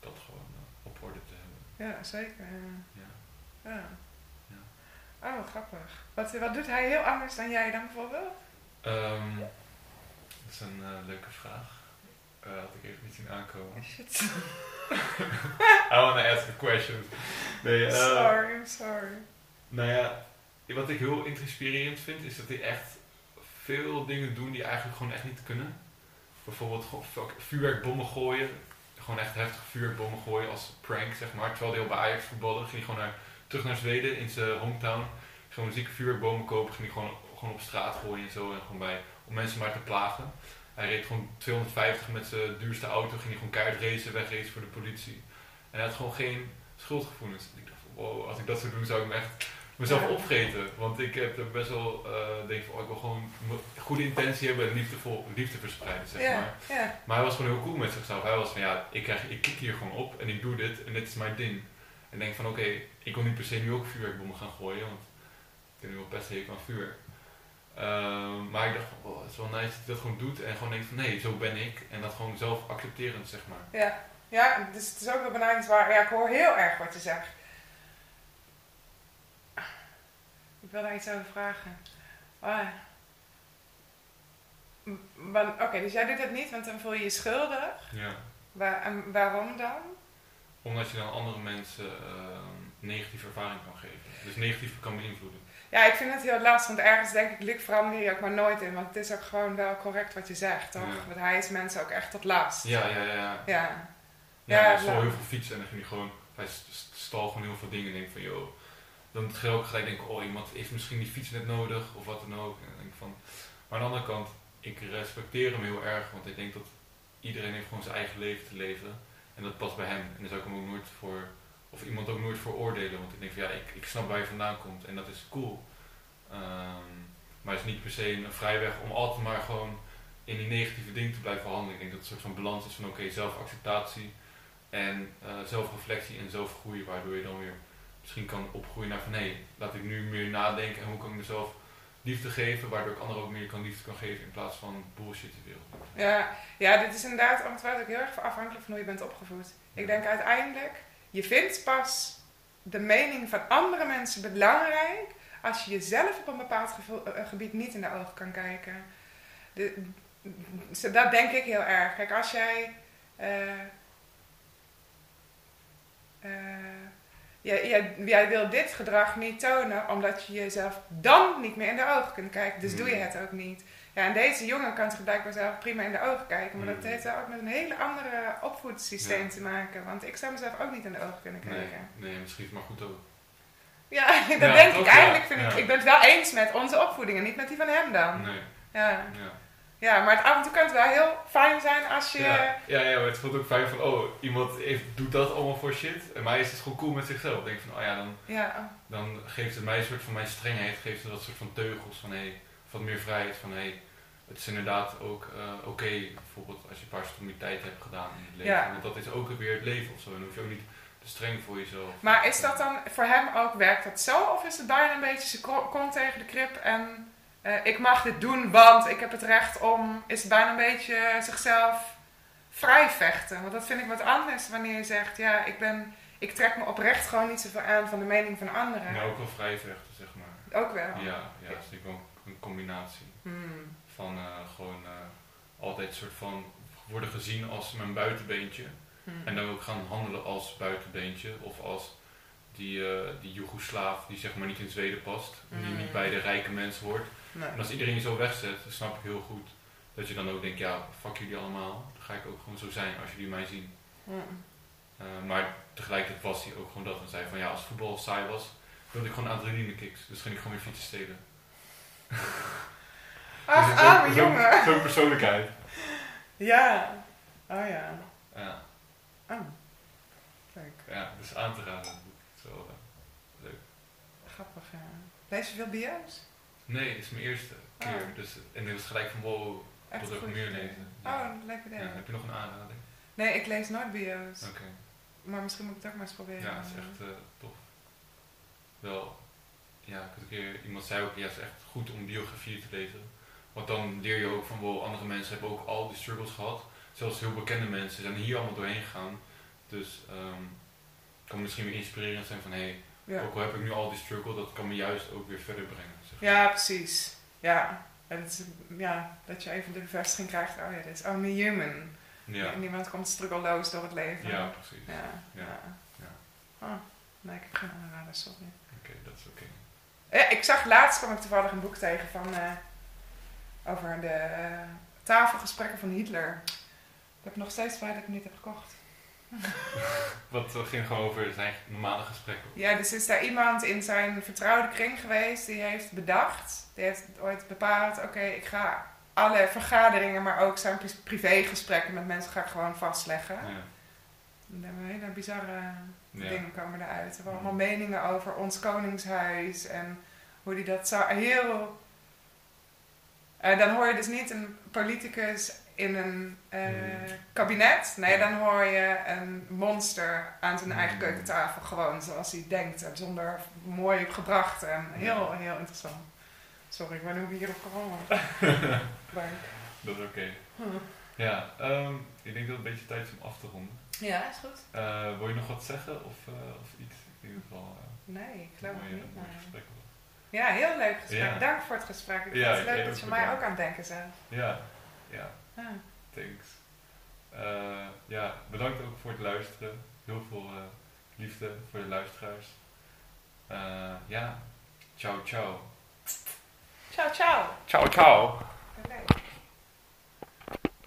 dat gewoon eh, op orde te hebben. Ja, zeker. ja. Ja. Ja. Oh, grappig. Wat, wat doet hij heel anders dan jij dan bijvoorbeeld? Ehm, dat is een eh, leuke vraag. Eh, had ik even niet zien aankomen. Shit. I wanna ask a question. Nee, sorry, I'm sorry. nou ja, wat ik heel inspirerend vind, is dat hij echt veel dingen doen die eigenlijk gewoon echt niet kunnen. Bijvoorbeeld gewoon fuck- vuurwerkbommen gooien. Gewoon echt heftige vuurwerkbommen gooien als prank, zeg maar. Terwijl hij al bij Ajax voetbalde, ging hij gewoon naar, terug naar Zweden in zijn hometown. Gewoon zieke vuurwerkbomen kopen, ging hij gewoon, gewoon op straat gooien en zo. En gewoon bij, om mensen maar te plagen. Hij reed gewoon 250 met zijn duurste auto, ging hij gewoon keihard racen, wegracen voor de politie. En hij had gewoon geen schuldgevoelens. Ik dacht wow, als ik dat zou doen, zou ik me echt mezelf opvreten. Want ik heb er best wel, eh denk van, oh, ik wil gewoon goede intentie hebben en liefdevol, liefde verspreiden, zeg maar. ja. Maar hij was gewoon heel cool met zichzelf. Hij was van, ja, ik, krijg, ik kik hier gewoon op en ik doe dit en dit is mijn ding. En denk van, oké, ik wil niet per se nu ook vuurwerkbommen gaan gooien, want ik heb nu wel best hekel aan vuur. Ehm, maar ik dacht van, oh, het is wel nice dat hij dat gewoon doet en gewoon denkt van, nee, zo ben ik. En dat gewoon zelf accepterend, zeg maar. Ja, ja dus het is ook wel benaderingswaardig. Ja, ik hoor heel erg wat je zegt. Ik wil daar iets over vragen. Ah. Oké, dus jij doet het niet, want dan voel je je schuldig. Ja. Waar, en waarom dan? Omdat je dan andere mensen ehm, negatieve ervaring kan geven. Dus negatief kan beïnvloeden. Ja, ik vind het heel lastig, want ergens denk ik, Luc, verander je ook maar nooit in. Want het is ook gewoon wel correct wat je zegt, toch? Ja. Want hij is mensen ook echt tot last. Ja, ja, ja. ja. Ja. Ja, heel veel fietsen en dan ging hij gewoon, hij st- stal gewoon heel veel dingen. En denk van, joh, dan ga je ook denken, oh, iemand heeft misschien die fiets net nodig of wat dan ook. En denk van, maar aan de andere kant, ik respecteer hem heel erg, want ik denk dat iedereen heeft gewoon zijn eigen leven te leven. En dat past bij hem. En daar zou ik hem ook nooit voor, of iemand ook nooit voor oordelen. Want ik denk van, ja, ik, ik snap waar je vandaan komt en dat is cool. Ehm, maar het is niet per se een vrijweg om altijd maar gewoon in die negatieve dingen te blijven handelen. Ik denk dat het een soort van balans is van oké, zelfacceptatie en eh, zelfreflectie en zelfgroei, waardoor je dan weer misschien kan opgroeien naar van hé, laat ik nu meer nadenken en hoe kan ik mezelf liefde geven, waardoor ik anderen ook meer kan liefde kan geven in plaats van bullshit te wereld. Ja, ja, dit is inderdaad ongetwijfeld ook heel erg afhankelijk van hoe je bent opgevoed. Ik denk uiteindelijk, je vindt pas de mening van andere mensen belangrijk als je jezelf op een bepaald gevoel, eh, gebied niet in de ogen kan kijken. De, dat denk ik heel erg. Kijk, als jij. Uh, uh, jij, jij, jij, wil dit gedrag niet tonen omdat je jezelf dan niet meer in de ogen kunt kijken. Dus doe je hmm. het ook niet. Ja, en deze jongen kan zich blijkbaar zelf prima in de ogen kijken. Maar dat hmm. heeft ook met een hele andere opvoedsysteem te maken. Want ik zou mezelf ook niet in de ogen kunnen kijken. Nee, nee misschien maar goed ook. Ja, dat denk ik eigenlijk. Vind ik, ik ben het wel eens met onze opvoeding en niet met die van hem dan. Nee. Ja. Ja, maar het af en toe kan het wel heel fijn zijn als je... Ja, ja, ja maar het voelt ook fijn van, oh, iemand heeft, doet dat allemaal voor shit. En mij is het gewoon cool met zichzelf. Ik denk van, oh ja, dan, ja. dan geeft het mij een soort van mijn strengheid, geeft het dat soort van teugels van, hé, hey, wat meer vrijheid van, hé, hey, het is inderdaad ook uh, oké, bijvoorbeeld als je een paar stommiteit hebt gedaan in het leven. Ja. Want dat is ook weer het leven of zo. Dan hoef je ook niet te streng voor jezelf. Maar is dat dan voor hem ook, werkt dat zo? Of is het bijna een beetje, ze komt tegen de krip en uh, ik mag dit doen, want ik heb het recht om, is het bijna een beetje zichzelf vrij vechten. Want dat vind ik wat anders wanneer je zegt, ja, ik, ben, ik trek me oprecht gewoon niet zoveel aan van de mening van anderen. Ja, ook wel vrij vechten, zeg maar. Ook wel? Ja, ja dat is wel een combinatie. Hmm. Van uh, gewoon uh, altijd een soort van worden gezien als mijn buitenbeentje. Hmm. En dan ook gaan handelen als buitenbeentje of als die, uh, die Joegoslaaf die zeg maar niet in Zweden past. Die niet hmm. bij de rijke mensen hoort. Nee. En als iedereen je zo wegzet, dan snap ik heel goed dat je dan ook denkt, ja, fuck jullie allemaal. Dan ga ik ook gewoon zo zijn als jullie mij zien. Mm. Uh, maar tegelijkertijd was hij ook gewoon dat en zei van ja, als voetbal saai was, wilde ik gewoon adrenaline kicks. Dus ging ik gewoon weer fietsen stelen. Ach, dus arme jongen. Zo'n persoonlijkheid. Ja. Oh ja. Ja. Oh. Kijk. Ja, dus aan te raden. Zo uh, leuk. Grappig, ja. Lees je veel bio's? Nee, het is mijn eerste keer. Oh. Dus, en dit was gelijk van wow, ik wil ook meer lezen. Ja. Oh, lekker ding. Ja, heb je nog een aanrader? Nee, ik lees nooit bio's. Oké. Maar misschien moet ik het ook maar eens proberen. Ja, het is echt uh, tof. Wel, ja, ik een keer, iemand zei ook, ja, het is echt goed om biografie te lezen. Want dan leer je ook van, wow, andere mensen hebben ook al die struggles gehad. Zelfs heel bekende mensen zijn hier allemaal doorheen gegaan. Dus um, kan misschien weer inspirerend zijn van, hé, hey, ja. ook al heb ik nu al die struggle, dat kan me juist ook weer verder brengen. Ja, precies. Ja. En het ja, dat je even de bevestiging krijgt, oh ja, dit is only human. Ja. Niemand komt struggelloos door het leven. Ja, precies. Ja. ja. ja. Oh, nee, ik heb geen aanrader, sorry. Oké, dat is oké. Ja, ik zag laatst, kwam ik toevallig een boek tegen van, uh, over de uh, tafelgesprekken van Hitler. Ik heb nog steeds spijt dat ik het niet heb gekocht. Wat ging gewoon over zijn normale gesprekken? Ja, dus is daar iemand in zijn vertrouwde kring geweest die heeft bedacht, die heeft ooit bepaald, oké, ik ga alle vergaderingen, maar ook zijn privégesprekken met mensen ga ik gewoon vastleggen. Ja. En dan hele bizarre dingen komen eruit. Er waren allemaal meningen over ons koningshuis en hoe die dat zou... Heel... Uh, dan hoor je dus niet een politicus in een uh, kabinet. Nee, dan hoor je een monster aan zijn eigen hmm. keukentafel gewoon zoals hij denkt. En zonder mooi gebracht en heel, heel interessant. Sorry, ik ben nu hier op gekomen. dat is oké. Ja, um, ik denk dat het een beetje tijd is om af te ronden. Ja, is goed. Uh, wil je nog wat zeggen of, uh, of iets? In ieder geval. nee, ik geloof mooie, niet. Mooi gesprek. Ja, heel leuk gesprek. Dank voor het gesprek. Ik vind het leuk dat je mij ook aan het denken zijn. Ja, ja. Thanks. Uh, ja, bedankt ook voor het luisteren. Heel veel uh, liefde voor de luisteraars. Uh, ja, ciao ciao. Ciao ciao. Ciao ciao.